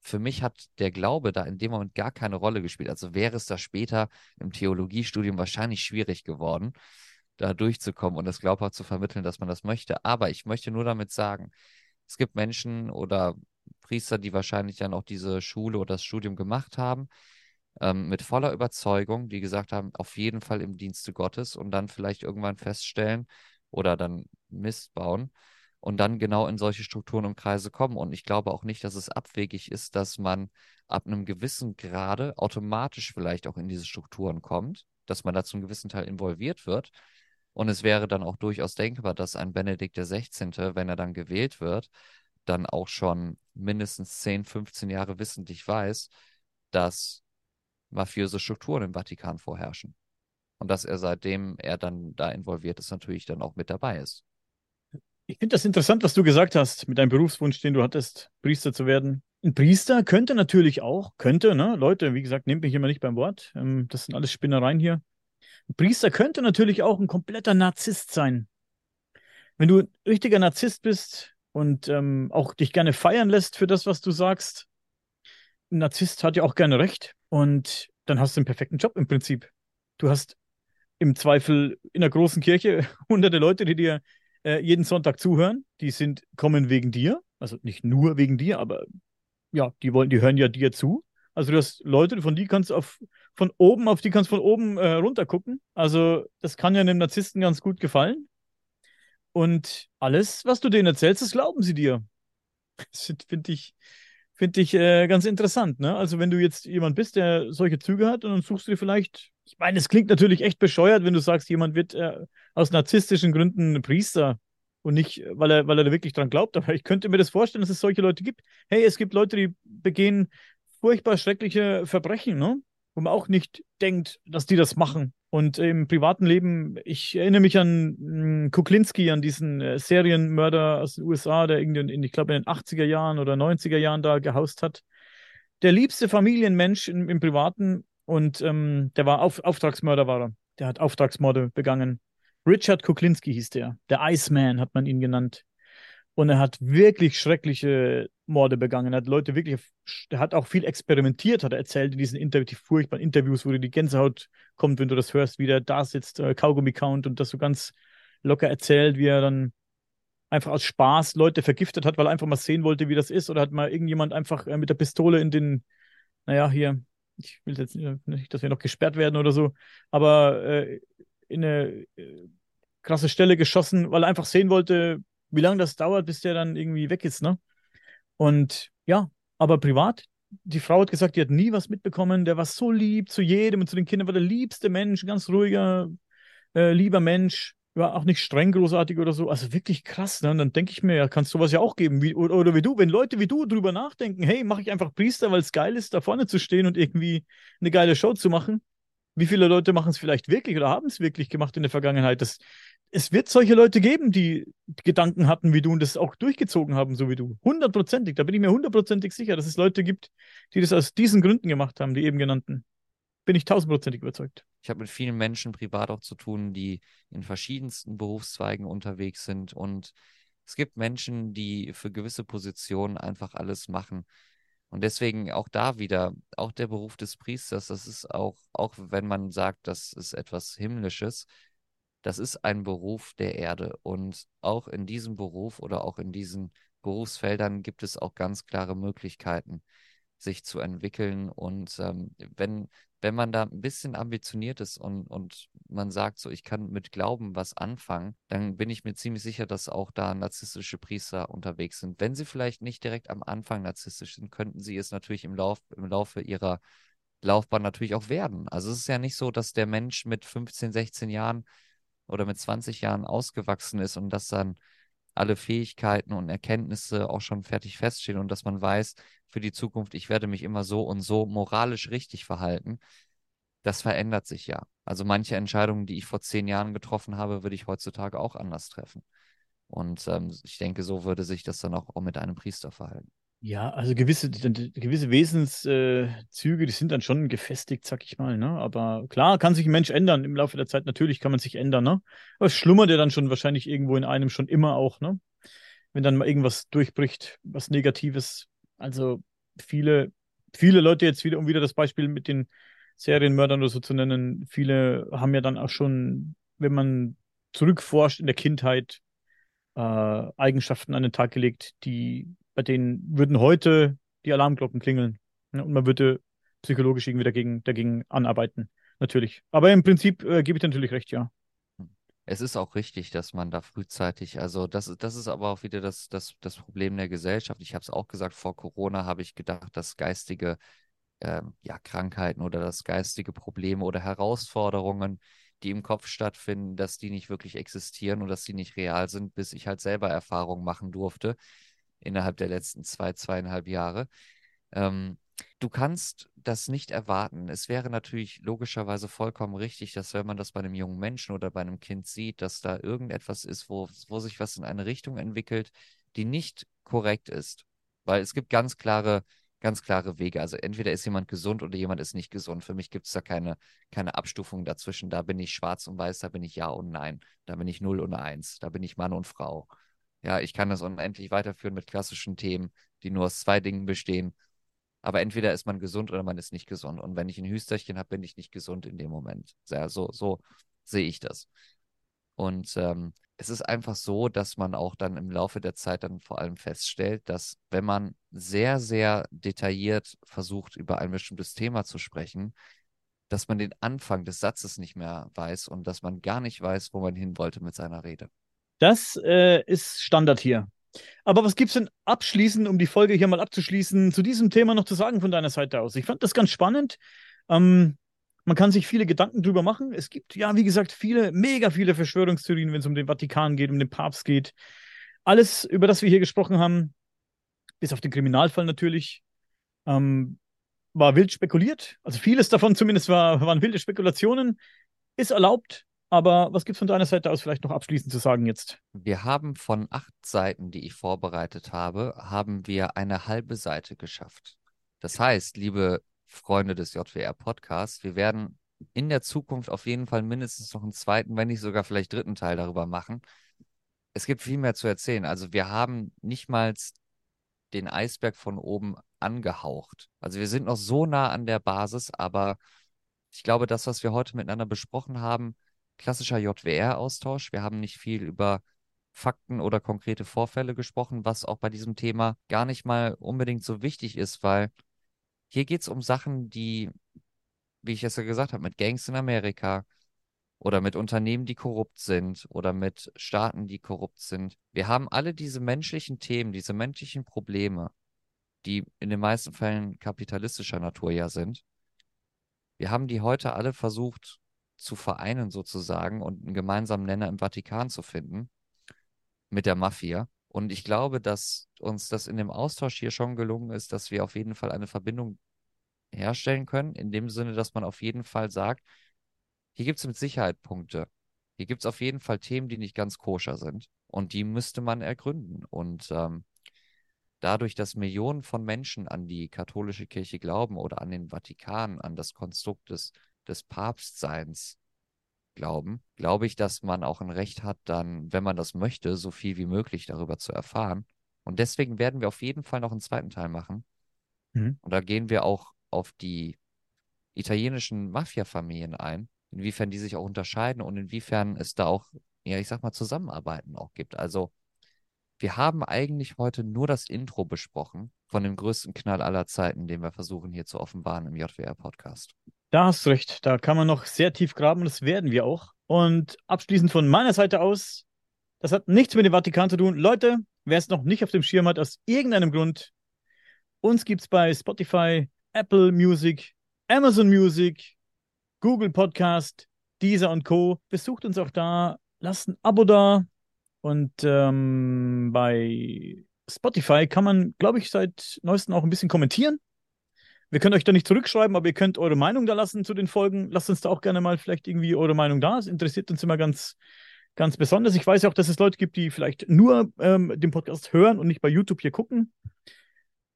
Für mich hat der Glaube da in dem Moment gar keine Rolle gespielt. Also wäre es da später im Theologiestudium wahrscheinlich schwierig geworden, da durchzukommen und das glaubhaft zu vermitteln, dass man das möchte. Aber ich möchte nur damit sagen, es gibt Menschen oder Priester, die wahrscheinlich dann auch diese Schule oder das Studium gemacht haben, ähm, mit voller Überzeugung, die gesagt haben, auf jeden Fall im Dienste Gottes und dann vielleicht irgendwann feststellen oder dann Mist bauen und dann genau in solche Strukturen und Kreise kommen. Und ich glaube auch nicht, dass es abwegig ist, dass man ab einem gewissen Grade automatisch vielleicht auch in diese Strukturen kommt, dass man da zum gewissen Teil involviert wird. Und es wäre dann auch durchaus denkbar, dass ein Benedikt XVI., wenn er dann gewählt wird, dann auch schon mindestens 10, 15 Jahre wissentlich weiß, dass mafiöse Strukturen im Vatikan vorherrschen. Und dass er seitdem er dann da involviert ist, natürlich dann auch mit dabei ist. Ich finde das interessant, was du gesagt hast mit deinem Berufswunsch, den du hattest, Priester zu werden. Ein Priester könnte natürlich auch, könnte, ne, Leute, wie gesagt, nehmt mich immer nicht beim Wort. Ähm, das sind alles Spinnereien hier. Ein Priester könnte natürlich auch ein kompletter Narzisst sein. Wenn du ein richtiger Narzisst bist und ähm, auch dich gerne feiern lässt für das, was du sagst, Narzisst hat ja auch gerne recht. Und dann hast du einen perfekten Job im Prinzip. Du hast im Zweifel in der großen Kirche <laughs> hunderte Leute, die dir äh, jeden Sonntag zuhören. Die sind, kommen wegen dir. Also nicht nur wegen dir, aber ja, die wollen, die hören ja dir zu. Also du hast Leute, von die kannst du auf, von oben, auf die kannst von oben äh, runter gucken. Also das kann ja einem Narzissten ganz gut gefallen. Und alles, was du denen erzählst, das glauben sie dir. <laughs> Das finde ich, Finde ich äh, ganz interessant, ne? Also, wenn du jetzt jemand bist, der solche Züge hat und dann suchst du dir vielleicht, ich meine, es klingt natürlich echt bescheuert, wenn du sagst, jemand wird äh, aus narzisstischen Gründen Priester und nicht, weil er, weil er da wirklich dran glaubt, aber ich könnte mir das vorstellen, dass es solche Leute gibt. Hey, es gibt Leute, die begehen furchtbar schreckliche Verbrechen, ne? Wo man auch nicht denkt, dass die das machen. Und im privaten Leben, ich erinnere mich an hm, Kuklinski, an diesen äh, Serienmörder aus den USA, der irgendwie, in, ich glaube, in den 80er Jahren oder 90er Jahren da gehaust hat. Der liebste Familienmensch im, im Privaten und ähm, der war Auf, Auftragsmörder, war er. Der hat Auftragsmorde begangen. Richard Kuklinski hieß der. Der Iceman hat man ihn genannt. Und er hat wirklich schreckliche Morde begangen. Hat Leute wirklich, er hat auch viel experimentiert, hat er erzählt in diesen Interviews, furchtbaren Interviews, wo dir die Gänsehaut kommt, wenn du das hörst, wie der da sitzt, äh, Kaugummi-Count und das so ganz locker erzählt, wie er dann einfach aus Spaß Leute vergiftet hat, weil er einfach mal sehen wollte, wie das ist. Oder hat mal irgendjemand einfach äh, mit der Pistole in den, naja, hier, ich will jetzt nicht, dass wir noch gesperrt werden oder so, aber äh, in eine äh, krasse Stelle geschossen, weil er einfach sehen wollte, wie lange das dauert, bis der dann irgendwie weg ist, ne? Und ja, aber privat, die Frau hat gesagt, die hat nie was mitbekommen, der war so lieb zu jedem und zu den Kindern war der liebste Mensch, ganz ruhiger, äh, lieber Mensch, war auch nicht streng großartig oder so, also wirklich krass, ne? Und dann denke ich mir, ja, kannst du sowas ja auch geben, wie, oder, oder wie du, wenn Leute wie du drüber nachdenken, hey, mache ich einfach Priester, weil es geil ist, da vorne zu stehen und irgendwie eine geile Show zu machen, wie viele Leute machen es vielleicht wirklich oder haben es wirklich gemacht in der Vergangenheit? Das, es wird solche Leute geben, die Gedanken hatten wie du und das auch durchgezogen haben, so wie du. Hundertprozentig, da bin ich mir hundertprozentig sicher, dass es Leute gibt, die das aus diesen Gründen gemacht haben, die eben genannten. Bin ich tausendprozentig überzeugt. Ich habe mit vielen Menschen privat auch zu tun, die in verschiedensten Berufszweigen unterwegs sind und es gibt Menschen, die für gewisse Positionen einfach alles machen. Und deswegen auch da wieder, auch der Beruf des Priesters, das ist auch, auch wenn man sagt, das ist etwas Himmlisches, das ist ein Beruf der Erde. Und auch in diesem Beruf oder auch in diesen Berufsfeldern gibt es auch ganz klare Möglichkeiten, sich zu entwickeln. Und ähm, wenn, wenn man da ein bisschen ambitioniert ist und, und man sagt, so, ich kann mit Glauben was anfangen, dann bin ich mir ziemlich sicher, dass auch da narzisstische Priester unterwegs sind. Wenn sie vielleicht nicht direkt am Anfang narzisstisch sind, könnten sie es natürlich im, Lauf, im Laufe ihrer Laufbahn natürlich auch werden. Also es ist ja nicht so, dass der Mensch mit 15, 16 Jahren oder mit 20 Jahren ausgewachsen ist und dass dann alle Fähigkeiten und Erkenntnisse auch schon fertig feststehen und dass man weiß, für die Zukunft, ich werde mich immer so und so moralisch richtig verhalten, das verändert sich ja. Also manche Entscheidungen, die ich vor zehn Jahren getroffen habe, würde ich heutzutage auch anders treffen. Und ähm, ich denke, so würde sich das dann auch, auch mit einem Priester verhalten. Ja, also gewisse, gewisse Wesenszüge, die sind dann schon gefestigt, sag ich mal, ne? Aber klar, kann sich ein Mensch ändern im Laufe der Zeit, natürlich kann man sich ändern, ne? Aber es schlummert ja dann schon wahrscheinlich irgendwo in einem schon immer auch, ne? Wenn dann mal irgendwas durchbricht, was Negatives. Also viele, viele Leute jetzt wieder, um wieder das Beispiel mit den Serienmördern oder so zu nennen, viele haben ja dann auch schon, wenn man zurückforscht in der Kindheit, äh, Eigenschaften an den Tag gelegt, die bei denen würden heute die Alarmglocken klingeln. Ne? Und man würde psychologisch irgendwie dagegen, dagegen anarbeiten. Natürlich. Aber im Prinzip äh, gebe ich natürlich recht, ja. Es ist auch richtig, dass man da frühzeitig, also das, das ist aber auch wieder das, das, das Problem der Gesellschaft. Ich habe es auch gesagt, vor Corona habe ich gedacht, dass geistige ähm, ja, Krankheiten oder dass geistige Probleme oder Herausforderungen, die im Kopf stattfinden, dass die nicht wirklich existieren und dass die nicht real sind, bis ich halt selber Erfahrungen machen durfte innerhalb der letzten zwei, zweieinhalb Jahre. Ähm, du kannst das nicht erwarten. Es wäre natürlich logischerweise vollkommen richtig, dass wenn man das bei einem jungen Menschen oder bei einem Kind sieht, dass da irgendetwas ist, wo, wo sich was in eine Richtung entwickelt, die nicht korrekt ist. Weil es gibt ganz klare, ganz klare Wege. Also entweder ist jemand gesund oder jemand ist nicht gesund. Für mich gibt es da keine, keine Abstufung dazwischen. Da bin ich schwarz und weiß, da bin ich ja und nein. Da bin ich null und eins. Da bin ich Mann und Frau. Ja, ich kann das unendlich weiterführen mit klassischen Themen, die nur aus zwei Dingen bestehen. Aber entweder ist man gesund oder man ist nicht gesund. Und wenn ich ein Hüsterchen habe, bin ich nicht gesund in dem Moment. Ja, so, so sehe ich das. Und ähm, es ist einfach so, dass man auch dann im Laufe der Zeit dann vor allem feststellt, dass wenn man sehr, sehr detailliert versucht, über ein bestimmtes Thema zu sprechen, dass man den Anfang des Satzes nicht mehr weiß und dass man gar nicht weiß, wo man hin wollte mit seiner Rede. Das äh, ist Standard hier. Aber was gibt's denn abschließend, um die Folge hier mal abzuschließen, zu diesem Thema noch zu sagen von deiner Seite aus? Ich fand das ganz spannend. Ähm, man kann sich viele Gedanken drüber machen. Es gibt ja, wie gesagt, viele, mega viele Verschwörungstheorien, wenn es um den Vatikan geht, um den Papst geht. Alles, über das wir hier gesprochen haben, bis auf den Kriminalfall natürlich, ähm, war wild spekuliert. Also vieles davon zumindest war, waren wilde Spekulationen. Ist erlaubt, aber was gibt es von deiner Seite aus vielleicht noch abschließend zu sagen jetzt? Wir haben von acht Seiten, die ich vorbereitet habe, haben wir eine halbe Seite geschafft. Das heißt, liebe Freunde des JWR Podcasts, wir werden in der Zukunft auf jeden Fall mindestens noch einen zweiten, wenn nicht sogar vielleicht dritten Teil darüber machen. es gibt viel mehr zu erzählen. Also wir haben nicht mal den Eisberg von oben angehaucht. Also wir sind noch so nah an der Basis, aber ich glaube, das, was wir heute miteinander besprochen haben, klassischer JWR-Austausch. Wir haben nicht viel über Fakten oder konkrete Vorfälle gesprochen, was auch bei diesem Thema gar nicht mal unbedingt so wichtig ist, weil hier geht es um Sachen, die, wie ich es ja gesagt habe, mit Gangs in Amerika oder mit Unternehmen, die korrupt sind oder mit Staaten, die korrupt sind. Wir haben alle diese menschlichen Themen, diese menschlichen Probleme, die in den meisten Fällen kapitalistischer Natur ja sind. Wir haben die heute alle versucht zu vereinen sozusagen und einen gemeinsamen Nenner im Vatikan zu finden mit der Mafia. Und ich glaube, dass uns das in dem Austausch hier schon gelungen ist, dass wir auf jeden Fall eine Verbindung herstellen können, in dem Sinne, dass man auf jeden Fall sagt, hier gibt es mit Sicherheit Punkte. Hier gibt es auf jeden Fall Themen, die nicht ganz koscher sind. Und die müsste man ergründen. Und ähm, dadurch, dass Millionen von Menschen an die katholische Kirche glauben oder an den Vatikan, an das Konstrukt des, des Papstseins glauben, glaube ich, dass man auch ein Recht hat, dann, wenn man das möchte, so viel wie möglich darüber zu erfahren. Und deswegen werden wir auf jeden Fall noch einen zweiten Teil machen. Mhm. Und da gehen wir auch auf die italienischen Mafia-Familien ein, inwiefern die sich auch unterscheiden und inwiefern es da auch, ja, ich sag mal, Zusammenarbeiten auch gibt. Also wir haben eigentlich heute nur das Intro besprochen von dem größten Knall aller Zeiten, den wir versuchen hier zu offenbaren im JWR-Podcast. Da hast du recht, da kann man noch sehr tief graben das werden wir auch. Und abschließend von meiner Seite aus, das hat nichts mit dem Vatikan zu tun. Leute, wer es noch nicht auf dem Schirm hat, aus irgendeinem Grund, uns gibt es bei Spotify, Apple Music, Amazon Music, Google Podcast, Deezer und Co. Besucht uns auch da, lasst ein Abo da, und ähm, bei Spotify kann man, glaube ich, seit neuestem auch ein bisschen kommentieren. Wir können euch da nicht zurückschreiben, aber ihr könnt eure Meinung da lassen zu den Folgen. Lasst uns da auch gerne mal vielleicht irgendwie eure Meinung da. Es interessiert uns immer ganz, ganz besonders. Ich weiß auch, dass es Leute gibt, die vielleicht nur ähm, den Podcast hören und nicht bei YouTube hier gucken.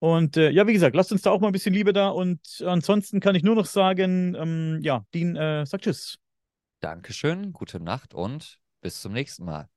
Und äh, ja, wie gesagt, lasst uns da auch mal ein bisschen Liebe da. Und ansonsten kann ich nur noch sagen, ähm, ja, Dean äh, sagt Tschüss. Dankeschön, gute Nacht und bis zum nächsten Mal.